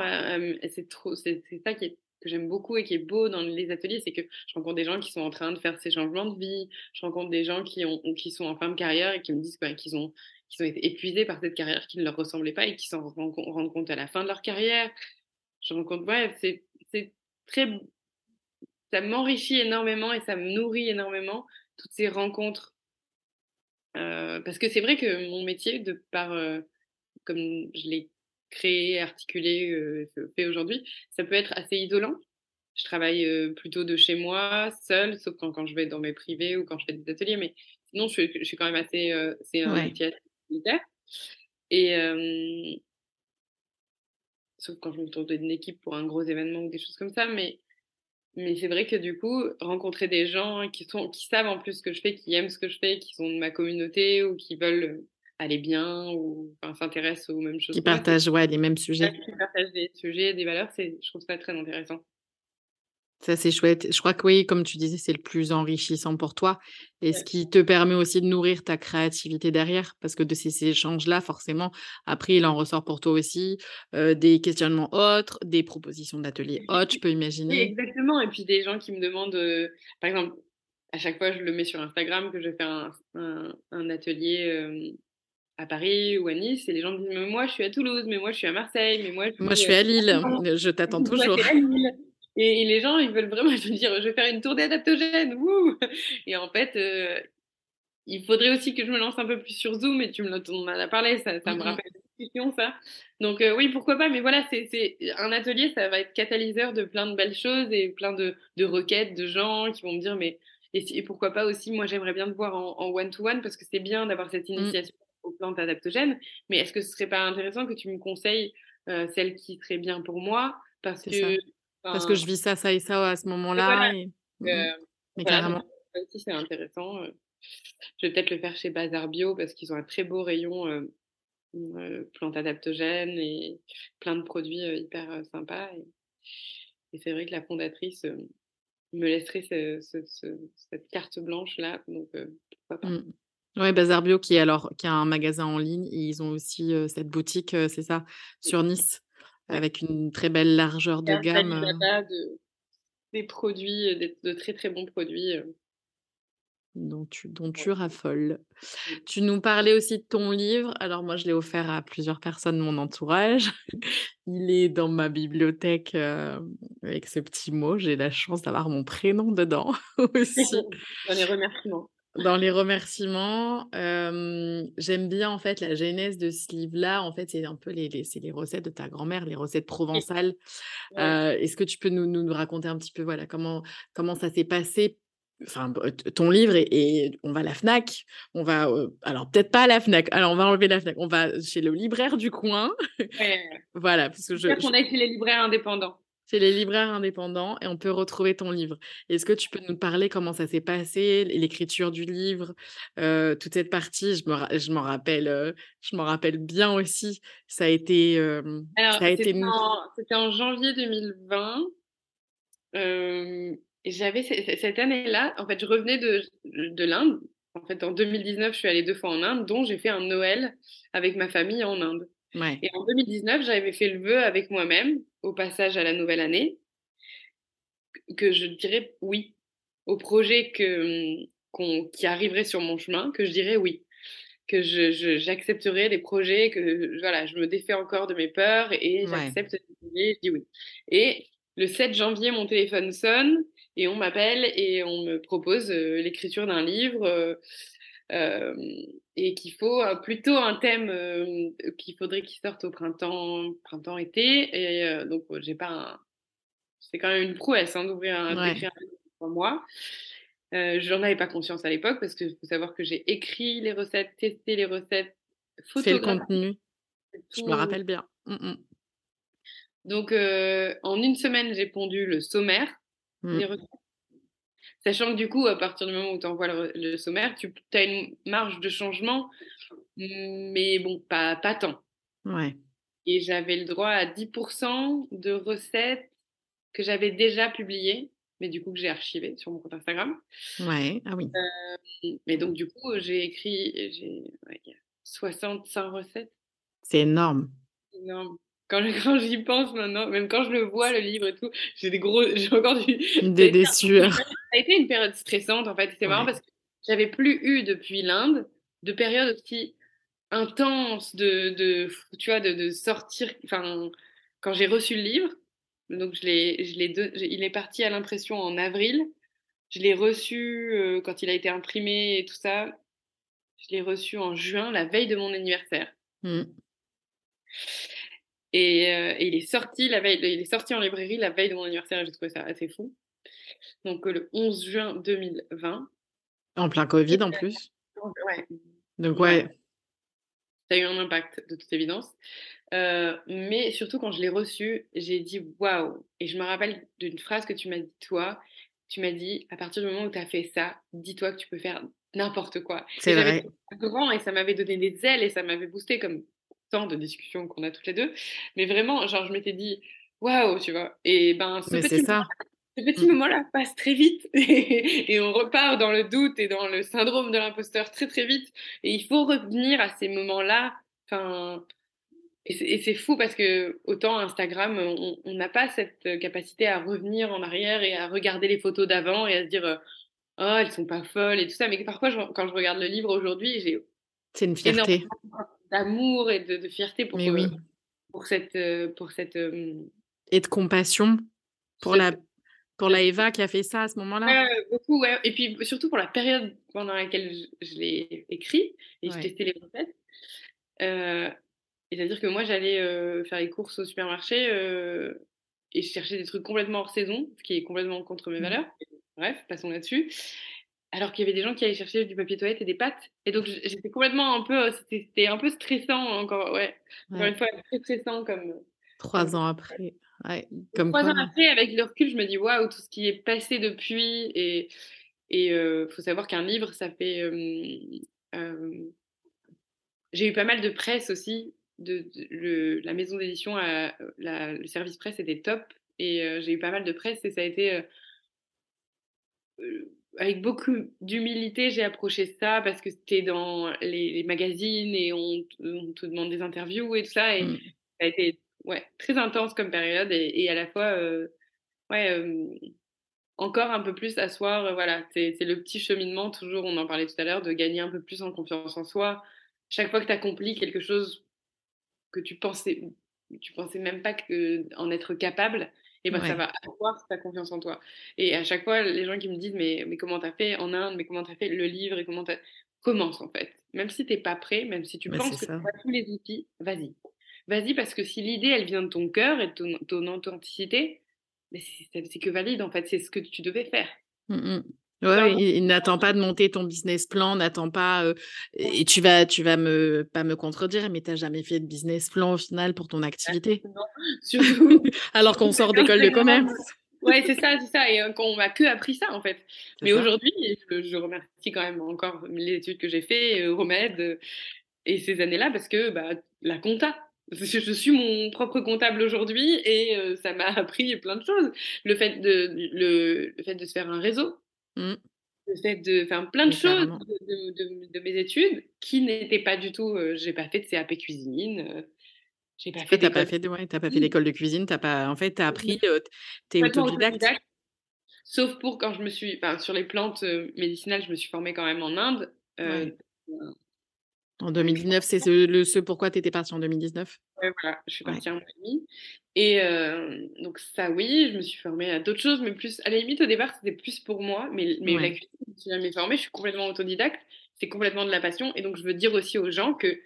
c'est trop, c'est ça qui est, que j'aime beaucoup et qui est beau dans les ateliers, c'est que je rencontre des gens qui sont en train de faire ces changements de vie. Je rencontre des gens qui, ont, qui sont en fin de carrière et qui me disent qu'ils ont, qu'ils ont été épuisés par cette carrière qui ne leur ressemblait pas et qui s'en rendent compte à la fin de leur carrière. Je rencontre, ouais, c'est très. Ça m'enrichit énormément et ça me nourrit énormément, toutes ces rencontres. Euh, parce que c'est vrai que mon métier, de par comme je l'ai créé, articulé, euh, fait aujourd'hui, ça peut être assez isolant. Je travaille euh, plutôt de chez moi, seule, sauf quand, quand, je vais dans mes privés ou quand je fais des ateliers, mais sinon, je, je suis quand même assez. Euh, c'est un métier militaire. Et. Euh, sauf quand je me tourne d'une équipe pour un gros événement ou des choses comme ça, mais. Mais c'est vrai que du coup, rencontrer des gens qui, sont, qui savent en plus ce que je fais, qui aiment ce que je fais, qui sont de ma communauté ou qui veulent aller bien ou s'intéressent aux mêmes choses. Qui partagent ouais, les mêmes sujets. Qui partagent des sujets, des valeurs, je trouve ça très intéressant. Ça, c'est chouette. Je crois que oui, comme tu disais, c'est le plus enrichissant pour toi et ce qui te permet aussi de nourrir ta créativité derrière parce que de ces, échanges-là, forcément, après, il en ressort pour toi aussi euh, des questionnements autres, des propositions d'ateliers autres, je peux imaginer. exactement. Et puis des gens qui me demandent, euh, par exemple, à chaque fois, je le mets sur Instagram que je fais un, un, atelier. Euh, à Paris ou à Nice et les gens me disent mais moi je suis à Toulouse, mais moi je suis à Marseille, mais moi je suis, moi, je suis à Lille, je t'attends toujours. Et, les gens ils veulent vraiment je dire je vais faire une tournée adaptogène, Et en fait euh, il faudrait aussi que je me lance un peu plus sur Zoom et tu me en as parlé, ça, ça me rappelle discussion ça. Donc euh, oui pourquoi pas, mais voilà c'est un atelier ça va être catalyseur de plein de belles choses et plein de, de requêtes de gens qui vont me dire mais et, pourquoi pas aussi moi j'aimerais bien te voir en one-to-one parce que c'est bien d'avoir cette mmh. Aux plantes adaptogènes, mais est-ce que ce serait pas intéressant que tu me conseilles euh, celle qui serait bien pour moi? Parce que parce que je vis ça, ça et ça à ce moment-là. Et... Mmh euh, mais carrément. C'est intéressant. Euh. Je vais peut-être le faire chez Bazar Bio parce qu'ils ont un très beau rayon euh, plantes adaptogènes et plein de produits hyper sympas. Et, c'est vrai que la fondatrice me laisserait cette carte blanche là, donc pourquoi pas. Mmh. Oui, Bazar Bio qui, alors, qui a un magasin en ligne. ils ont aussi cette boutique, c'est ça, sur Nice, avec une très belle largeur de gamme. De, des produits, de, très très bons produits. Dont tu, dont tu raffoles. Tu nous parlais aussi de ton livre. Alors moi, je l'ai offert à plusieurs personnes de mon entourage. Il est dans ma bibliothèque avec ce petit mot. J'ai la chance d'avoir mon prénom dedans aussi. Dans les remerciements dans les remerciements, j'aime bien en fait la genèse de ce livre-là. En fait, c'est un peu les, c'est les recettes de ta grand-mère, les recettes provençales. Est-ce que tu peux nous, nous, raconter un petit peu voilà comment comment ça s'est passé? Enfin, ton livre et, on va à la Fnac, on va alors peut-être pas à la Fnac, alors on va enlever la Fnac, on va chez le libraire du coin, voilà parce que je, je... qu'on a été les libraires indépendants chez les libraires indépendants et on peut retrouver ton livre. Est-ce que tu peux nous parler comment ça s'est passé, l'écriture du livre, euh, toute cette partie? Je me, je m'en rappelle, euh, je m'en rappelle bien aussi. Ça a été, euh, Alors, c'était, en, janvier 2020. et j'avais cette année-là, en fait, je revenais de, de l'Inde. En fait, en 2019, je suis allée deux fois en Inde, dont j'ai fait un Noël avec ma famille en Inde. Et en 2019, j'avais fait le vœu avec moi-même, au passage à la nouvelle année, que je dirais oui au projet que, qui arriverait sur mon chemin, que je dirais oui, que j'accepterais je, les projets, que voilà, je me défais encore de mes peurs et j'accepte je dis oui. Et le 7 janvier, mon téléphone sonne et on m'appelle et on me propose euh, l'écriture d'un livre. Euh, et qu'il faut plutôt un thème qu'il faudrait qu'il sorte au printemps, printemps-été. Et donc, j'ai pas un... C'est quand même une prouesse hein, d'ouvrir un, ouais. un pour moi. Euh, je n'en avais pas conscience à l'époque parce qu'il faut savoir que j'ai écrit les recettes, testé les recettes, fait le contenu. Je me rappelle bien. Mmh Donc, euh, en une semaine, j'ai pondu le sommaire mmh. des recettes. Sachant que du coup, à partir du moment où tu envoies le, sommaire, tu as une marge de changement, mais bon, pas, pas tant. Ouais. Et j'avais le droit à 10% de recettes que j'avais déjà publiées mais du coup que j'ai archivé sur mon compte Instagram. Ouais, ah oui. Euh, mais donc du coup, j'ai écrit j'ai ouais, 65 recettes. C'est énorme. Énorme. Quand, quand j'y pense maintenant, même quand je le vois, le livre et tout, j'ai des gros, j'ai encore du... Des, des sueurs. Ça a été une période stressante en fait. C'était marrant parce que j'avais plus eu depuis l'Inde de période aussi intense de, de tu vois, de, de sortir. Enfin, quand j'ai reçu le livre, donc, je l'ai, je l'ai il est parti à l'impression en avril. Je l'ai reçu euh, quand il a été imprimé et tout ça. Je l'ai reçu en juin, la veille de mon anniversaire. Mmh. Et, euh, et, il est sorti la veille, il est sorti en librairie la veille de mon anniversaire. J'ai trouvé ça assez fou. Donc le 11 juin 2020. En plein Covid en plus. Ouais. Donc ouais. Ça a eu un impact de toute évidence. Euh, mais surtout, quand je l'ai reçu, j'ai dit waouh. Et je me rappelle d'une phrase que tu m'as dit, toi. Tu m'as dit, à partir du moment où tu as fait ça, dis-toi que tu peux faire n'importe quoi. C'est vrai. Grand et ça m'avait donné des ailes et ça m'avait boosté comme tant de discussions qu'on a toutes les deux. Mais vraiment, genre, je m'étais dit, waouh, tu vois? Et ben, ce petit, ça. ce petit mmh. moment-là passe très vite et, on repart dans le doute et dans le syndrome de l'imposteur très, très vite. Et il faut revenir à ces moments-là. Enfin, et c'est fou parce que autant Instagram, on n'a pas cette euh, capacité à revenir en arrière et à regarder les photos d'avant et à se dire oh elles sont pas folles et tout ça. Mais parfois quand je regarde le livre aujourd'hui, j'ai c'est une fierté d'amour et de, fierté pour oui. pour cette euh, pour cette et de compassion pour la pour la Eva qui a fait ça à ce moment-là. beaucoup ouais. Et puis surtout pour la période pendant laquelle je, l'ai écrit et je testais les recettes. Euh, c'est-à-dire que moi, j'allais euh, faire les courses au supermarché euh, et je cherchais des trucs complètement hors saison, ce qui est complètement contre mes mmh. valeurs. Bref, passons là-dessus. Alors qu'il y avait des gens qui allaient chercher du papier toilette et des pâtes. Et donc, j'étais complètement un peu. C'était un peu stressant, encore, ouais. Encore une fois, très stressant comme. Trois ans après. Ouais, comme Trois ans après, avec le recul, je me dis waouh, tout ce qui est passé depuis. Et il euh, faut savoir qu'un livre, ça fait. J'ai eu pas mal de presse aussi de, le, la maison d'édition, le service presse était top et euh, j'ai eu pas mal de presse et ça a été euh, euh, avec beaucoup d'humilité, j'ai approché ça parce que c'était dans les, magazines et on, te demande des interviews et tout ça et mmh. ça a été ouais très intense comme période et, à la fois ouais encore un peu plus asseoir voilà c'est le petit cheminement toujours on en parlait tout à l'heure de gagner un peu plus en confiance en soi chaque fois que tu accomplis quelque chose que tu pensais, tu pensais même pas que, en être capable, et ben ça va avoir ta confiance en toi. Et à chaque fois, les gens qui me disent mais, mais comment t'as fait en Inde, mais comment t'as fait le livre et comment t'as commence en fait. Même si t'es pas prêt, même si tu penses que tu as tous les outils, vas-y. Vas-y parce que si l'idée elle vient de ton cœur et de ton, authenticité, c'est que valide en fait, c'est ce que tu devais faire. Mmh Ouais, il, n'attend pas de monter ton business plan, n'attend pas. et tu vas, tu vas me pas me contredire, mais tu n'as jamais fait de business plan au final pour ton activité. Non, surtout. Alors qu'on sort d'école de commerce. Ouais, c'est ça, c'est ça. Et qu'on m'a que appris ça, en fait. Mais aujourd'hui, je, remercie quand même encore les études que j'ai fait, Remède et ces années-là, parce que bah, la compta, je suis mon propre comptable aujourd'hui et ça m'a appris plein de choses. Le fait de, le, le, fait de se faire un réseau, Mmh. Le fait de faire plein de choses de, mes études qui n'étaient pas du tout. j'ai pas fait de CAP cuisine. j'ai pas fait. T'as pas fait, ouais, pas fait d'école de cuisine. T'as pas. En fait, t'as appris. t'es autodidacte. Sauf pour quand je me suis. Enfin, sur les plantes médicinales, je me suis formée quand même en Inde. En 2019, c'est ce, le, ce pourquoi tu étais partie en 2019 Oui, voilà, je suis partie en demi. Et euh, donc, ça, oui, je me suis formée à d'autres choses, mais plus, à la limite, au départ, c'était plus pour moi. Mais, mais la cuisine, je me suis jamais formée, je suis complètement autodidacte. c'est complètement de la passion. Et donc, je veux dire aussi aux gens que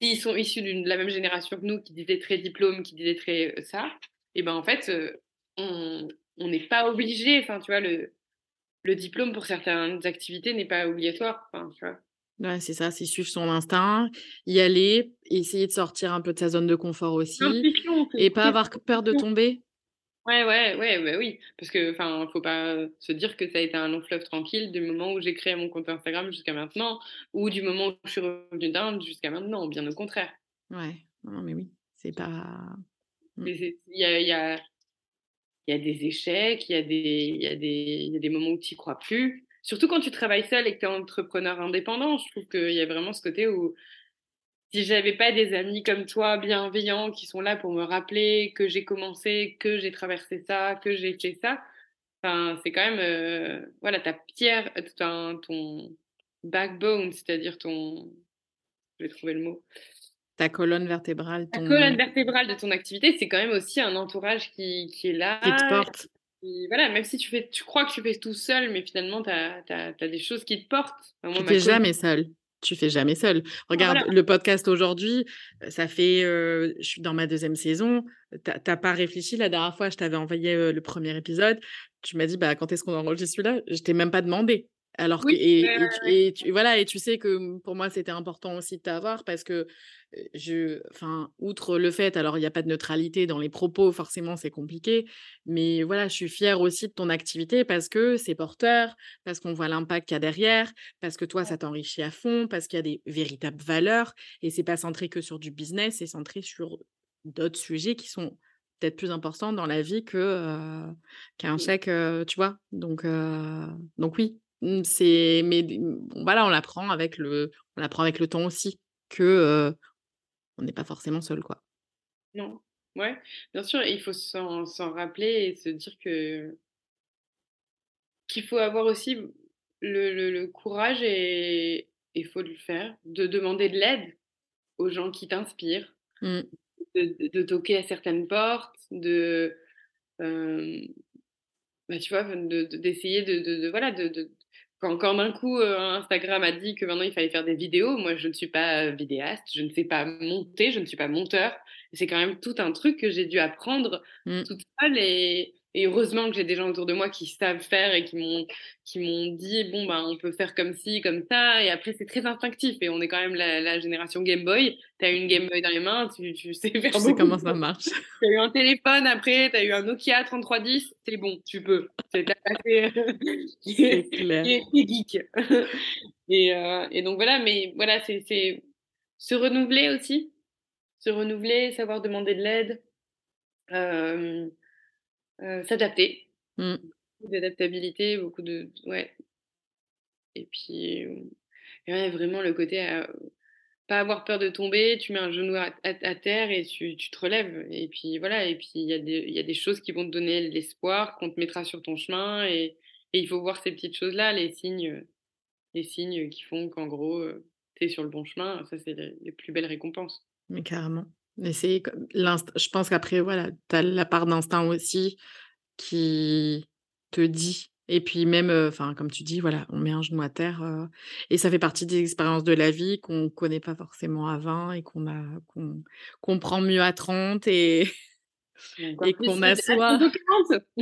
s'ils sont issus de la même génération que nous, qui disaient très diplôme, qui disaient très euh, ça, et ben en fait, euh, on n'est pas obligé. Enfin, tu vois, le, le diplôme pour certaines activités n'est pas obligatoire. Enfin, tu vois. Ouais, c'est ça, c'est suivre son instinct, y aller, essayer de sortir un peu de sa zone de confort aussi, et pas avoir peur de tomber. Ouais, ouais, ouais, bah oui, parce que, enfin, faut pas se dire que ça a été un long fleuve tranquille du moment où j'ai créé mon compte Instagram jusqu'à maintenant, ou du moment où je suis revenue d'Inde jusqu'à maintenant, bien au contraire. Ouais, non, mais oui, c'est pas. Mmh. Il y a, y, a, y a des échecs, il y, y, y a des moments où tu n'y crois plus. Surtout quand tu travailles seul et que tu es entrepreneur indépendant, je trouve qu'il y a vraiment ce côté où si j'avais pas des amis comme toi, bienveillants, qui sont là pour me rappeler que j'ai commencé, que j'ai traversé ça, que j'ai fait ça, enfin, c'est quand même, euh, voilà, ta pierre, ton, ton backbone, c'est-à-dire ton, je vais trouver le mot. Ta colonne vertébrale. Ton... Ta colonne vertébrale de ton activité, c'est quand même aussi un entourage qui, qui est là. Qui te porte. Voilà, même si tu, fais, tu crois que tu fais tout seul, mais finalement, tu as, as, des choses qui te portent. Enfin, tu n'es jamais seul tu fais jamais seul. Regarde, le podcast aujourd'hui, ça fait, je suis dans ma deuxième saison. T'as pas réfléchi la dernière fois, je t'avais envoyé le premier épisode. Tu m'as dit, bah, quand est-ce qu'on enregistre celui-là? Je t'ai même pas demandé. Alors que, et, tu, voilà, et tu sais que mmh, pour moi, c'était important aussi de t'avoir parce que je, enfin, outre le fait, alors il n'y a pas de neutralité dans les propos, forcément, c'est compliqué, mais voilà, je suis fière aussi de ton activité parce que c'est porteur, parce qu'on voit l'impact qu'il y a derrière, parce que toi, ça t'enrichit à fond, parce qu'il y a des véritables valeurs et c'est pas centré que sur du business, c'est centré sur d'autres sujets qui sont peut-être plus importants dans la vie que qu'un chèque, tu vois? Donc, donc oui, Mmh, c'est mais voilà, on l'apprend avec le on apprend avec le temps aussi que on n'est pas forcément seul quoi. Non. Ouais, bien sûr, il faut s'en rappeler et se dire que qu'il faut avoir aussi le, le, courage et il faut le faire, de demander de l'aide aux gens qui t'inspirent, mmh. de, de, toquer à certaines portes, de bah, tu vois, d'essayer de, de, voilà, de, quand, quand d'un coup euh, Instagram a dit que maintenant il fallait faire des vidéos, moi je ne suis pas euh, vidéaste, je ne sais pas monter, je ne suis pas monteur. C'est quand même tout un truc que j'ai dû apprendre mmh. toute seule et, et heureusement que j'ai des gens autour de moi qui savent faire et qui m'ont qui m'ont dit bon ben on peut faire comme ci comme ça. Et après c'est très instinctif et on est quand même la, génération Game Boy. Tu as une Game Boy dans les mains tu, tu sais faire tu sais comment ça marche. Tu as eu un téléphone après tu as eu un Nokia 3310 c'est bon tu peux. C'est clair. Geek. Et, euh, et donc voilà mais voilà c'est se renouveler aussi. Se renouveler savoir demander de l'aide. Euh, euh, s'adapter. Mmh. Beaucoup d'adaptabilité, beaucoup de. Ouais. Et puis, euh, vraiment le côté. pas avoir peur de tomber, tu mets un genou à, terre et tu, tu, te relèves. Et puis voilà, et puis il y, a des, y a des choses qui vont te donner l'espoir, qu'on te mettra sur ton chemin. Et, et il faut voir ces petites choses-là, les signes, les signes qui font qu'en gros, tu es sur le bon chemin. Ça, c'est les, plus belles récompenses. Mais carrément. C'est je pense qu'après, voilà, tu as la part d'instinct aussi qui te dit. Et puis même, enfin, comme tu dis, voilà, on met un genou à terre. et ça fait partie des expériences de la vie qu'on ne connaît pas forcément à 20 et qu'on a qu'on comprend mieux à 30 et, et qu'on assoit.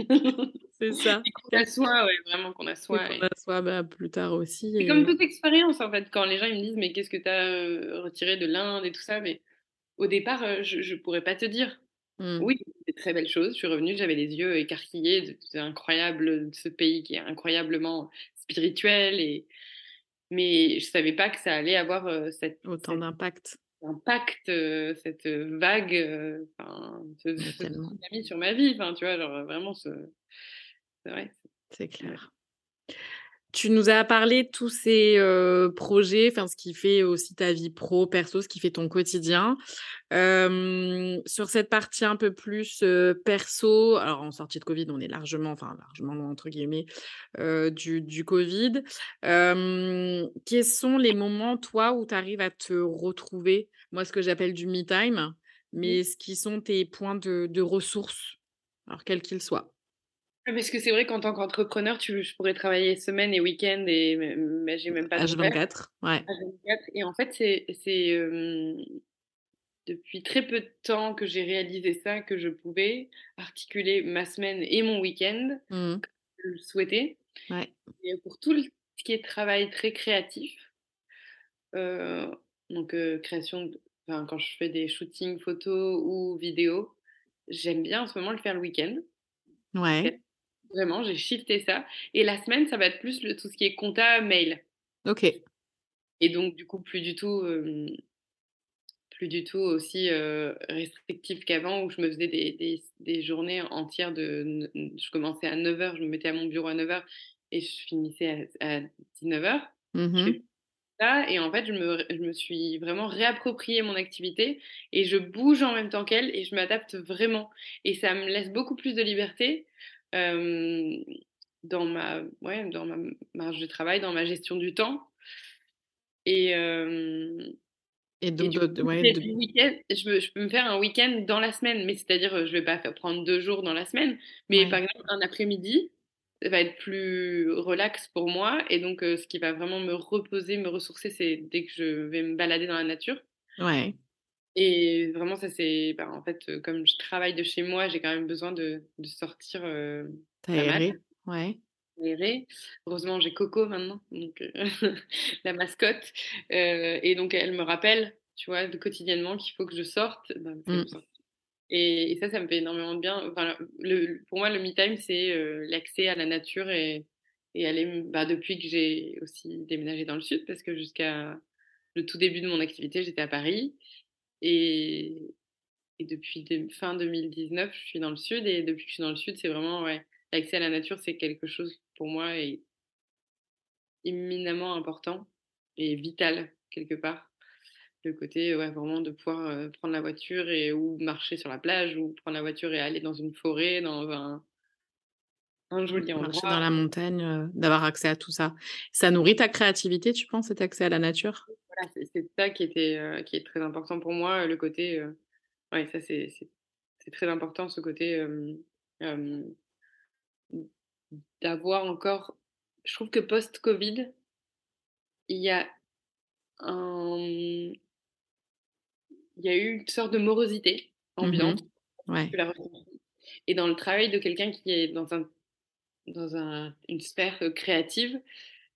C'est ça. qu'on assoit, ouais, vraiment qu'on assoit. Et qu'on assoit bah, plus tard aussi. C'est comme toute expérience, en fait, quand les gens ils me disent, mais qu'est-ce que tu as retiré de l'Inde et tout ça, mais au départ, euh, je ne pourrais pas te dire. Mmh. Oui, c'est très belle chose. Je suis revenue, j'avais les yeux écarquillés. C'est incroyable, ce pays qui est incroyablement spirituel. Et... Mais je ne savais pas que ça allait avoir euh, cette, autant d'impact. Impact, euh, cette vague, enfin, ce, ce, sur ma vie. Tu vois, genre vraiment, ce... c'est vrai. C'est clair. Tu nous as parlé de tous ces projets, enfin ce qui fait aussi ta vie pro, perso, ce qui fait ton quotidien. sur cette partie un peu plus perso, alors en sortie de Covid, on est largement, enfin largement entre guillemets, du, du, Covid. quels sont les moments, toi, où tu arrives à te retrouver? Moi, ce que j'appelle du me time, mais ce qui sont tes points de, de ressources, alors quels qu'ils soient Parce que c'est vrai qu'en tant qu'entrepreneur, tu je pourrais travailler semaine et week-end et mais j'ai même pas H24, ouais. H24 et en fait, c'est depuis très peu de temps que j'ai réalisé ça, que je pouvais articuler ma semaine et mon week-end Mmh comme je le souhaitais Ouais. et pour tout le ce qui est travail très créatif, heu, donc heu, création de enfin, quand je fais des shootings photos ou vidéos, j'aime bien en ce moment le faire le week-end. Ouais. Vraiment, j'ai shifté ça et la semaine, ça va être plus le tout ce qui est compta, mail OK. et donc du coup, plus du tout, hem, plus du tout aussi, heu, restrictif qu'avant où je me faisais des des des journées entières de je commençais à 9:00, je me mettais à mon bureau à 9:00 et je finissais à à 19:00. Mmh ça et en fait, je me je me suis vraiment réapproprié mon activité et je bouge en même temps qu'elle et je m'adapte vraiment et ça me laisse beaucoup plus de liberté, dans ma ouais, dans ma marge de travail, dans ma gestion du temps et Et et donc du de coup, de ouais, de du week-end je peux je peux me faire un week-end dans la semaine, mais c'est-à-dire, je vais pas faire prendre 2 jours dans la semaine, mais par exemple, un après-midi va être plus relax pour moi et donc ce qui va vraiment me reposer, me ressourcer, c'est dès que je vais me balader dans la nature Ouais. Et vraiment ça c'est bah, en fait, heu, comme je travaille de chez moi, j'ai quand même besoin de de sortir, heu, pas mal, T'aérer, ouais. Heureusement, j'ai Coco maintenant, donc heu, la mascotte, heu et donc elle me rappelle, tu vois, de quotidiennement qu'il faut que je sorte, bah, Mmh. sort et et ça, ça me fait énormément de bien. Enfin, le pour moi, le me time, c'est, l'accès à la nature et et aller bah, depuis que j'ai aussi déménagé dans le sud, parce que jusqu'à le tout début de mon activité, j'étais à Paris et et depuis de fin 2019, je suis dans le sud et depuis que je suis dans le sud, c'est vraiment, ouais, l'accès à la nature, c'est quelque chose pour moi et éminemment important et vital quelque part. Le côté, ouais, vraiment de pouvoir, heu, prendre la voiture et ou marcher sur la plage ou prendre la voiture et aller dans une forêt, dans un un joli Marcher endroit. dans la montagne, heu, d'avoir accès à tout ça. Ça nourrit ta créativité, tu penses, cet accès à la nature? Voilà, c'est ça qui était, qui est très important pour moi, le côté, ouais, ça c'est très important ce côté, d'avoir encore je trouve que post-covid il y a un, il y a eu une sorte de morosité Mmh mh. ambiante, Ouais. et dans le travail de quelqu'un qui est dans un dans un une sphère, créative,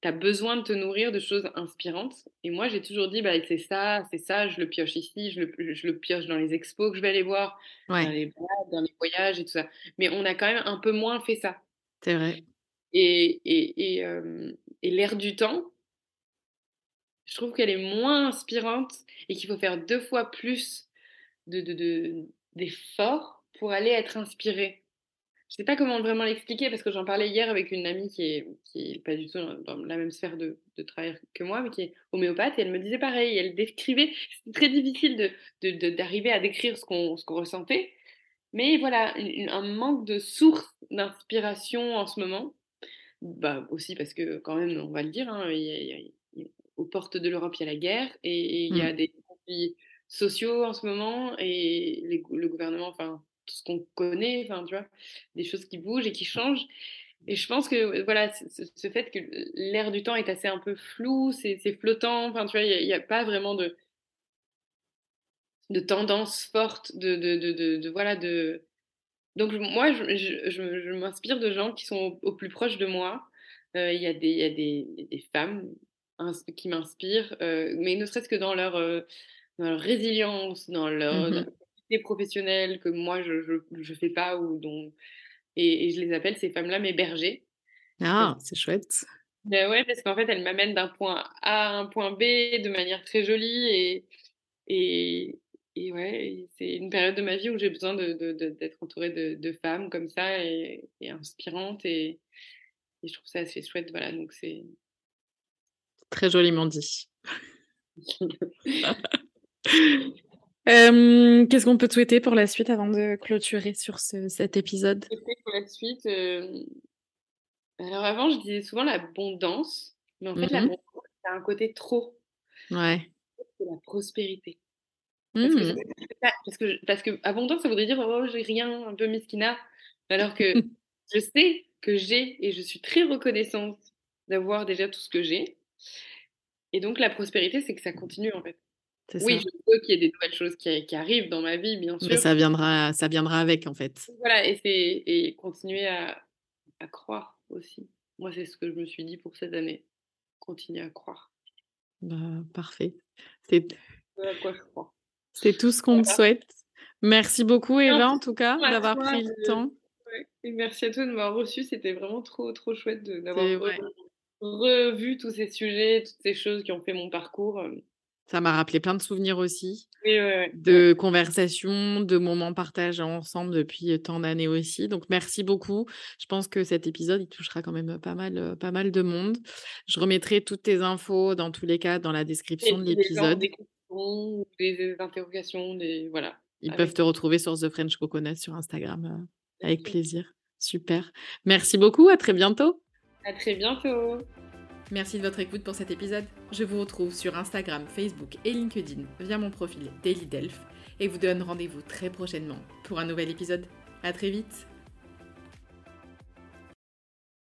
tu as besoin de te nourrir de choses inspirantes et moi, j'ai toujours dit: «Bah, c'est ça, c'est ça, je le pioche ici, je le je le pioche dans les expos que je vais aller voir, dans les balades, dans les voyages et tout ça». Mais on a quand même un peu moins fait ça C'est vrai. et et et l'ère du temps je trouve qu'elle est moins inspirante et qu'il faut faire 2 fois plus de de de d'efforts pour aller être inspiré. Je sais pas comment vraiment l'expliquer parce que j'en parlais hier avec une amie qui est qui est pas du tout dans la même sphère de de travail que moi, mais qui est homéopathe et elle me disait pareil. Elle décrivait c'est très difficile de de d'arriver à décrire ce qu'on qu'on ressentait, mais voilà, une un manque de source d'inspiration en ce moment. Bah, aussi parce que quand même, on va le dire, hein, il y a il y a il y a aux portes de l'Europe, il y a la guerre et et il y a Mmh. des conflits sociaux en ce moment et les le gouvernement, enfin, tout ce qu'on connaît, enfin, tu vois? Des choses qui bougent et qui changent et je pense que, voilà, ce fait que l'air du temps est assez un peu flou, c'est flottant, enfin, tu vois? Il y a pas vraiment de de tendance forte de de de de voilà, de donc moi, je je je je m'inspire de gens qui sont au au plus proche de moi. Heu, il y a des y a des des femmes qui m'inspirent, heu, mais ne serait-ce que dans leur, dans leur résilience, dans Mmh leur. Activité professionnelle que moi je je je fais pas ou dont et et je les appelle ces femmes-là mes bergers. Ah! C'est chouette. bah, ouais, parce qu'en fait, elles m'amènent d'un point A à un point B de manière très jolie et et et ouais c'est une période de ma vie où j'ai besoin de de de d'être entourée de de femmes comme ça et et inspirantes et et je trouve ça assez chouette, voilà, donc c'est Très joliment dit. Hem, qu'est-ce qu'on peut te souhaiter pour la suite avant de clôturer sur ce cet épisode? pour la suite, hem, alors avant, je disais souvent l'abondance, mais en fait, Mmh mh. l'abondance, ça a un côté trop. Ouais. C'est la prospérité. Parce que c'est Mmh. parce que parce que abondance, ça voudrait dire: «Oh, j'ai rien», un peu mesquinard, alors que je sais que j'ai et je suis très reconnaissante d'avoir déjà tout ce que j'ai. Et donc la prospérité, c'est que ça continue en fait. Oui, je veux qu'il y ait des nouvelles choses qui, arrivent dans ma vie, bien sûr. Mais ça viendra, ça viendra avec en fait. Voilà, et, et continuer à, à croire aussi. Moi, c'est ce que je me suis dit pour cette année. Continuer à croire. Bah, parfait. C'est C'est tout ce qu'on te souhaite. Merci beaucoup, Eva, en tout cas, d'avoir pris le temps. Et merci à toi de m'avoir reçu. C'était vraiment trop, trop chouette d'avoir revu tous ces sujets, toutes ces choses qui ont fait mon parcours. Ça m'a rappelé plein de souvenirs aussi, de conversations, de moments partagés ensemble depuis tant d'années aussi. Donc merci beaucoup. Je pense que cet épisode, il touchera quand même pas mal, pas mal de monde. Je remettrai toutes tes infos dans tous les cas dans la description de l'épisode. Des, des interrogations, des voilà. Ils peuvent te retrouver sur The French Coconut sur Instagram avec plaisir. Super. Merci beaucoup. À très bientôt. À très bientôt. Merci de votre écoute pour cet épisode. Je vous retrouve sur Instagram, Facebook et LinkedIn via mon profil Daily Delph et vous donne rendez-vous très prochainement pour un nouvel épisode. À très vite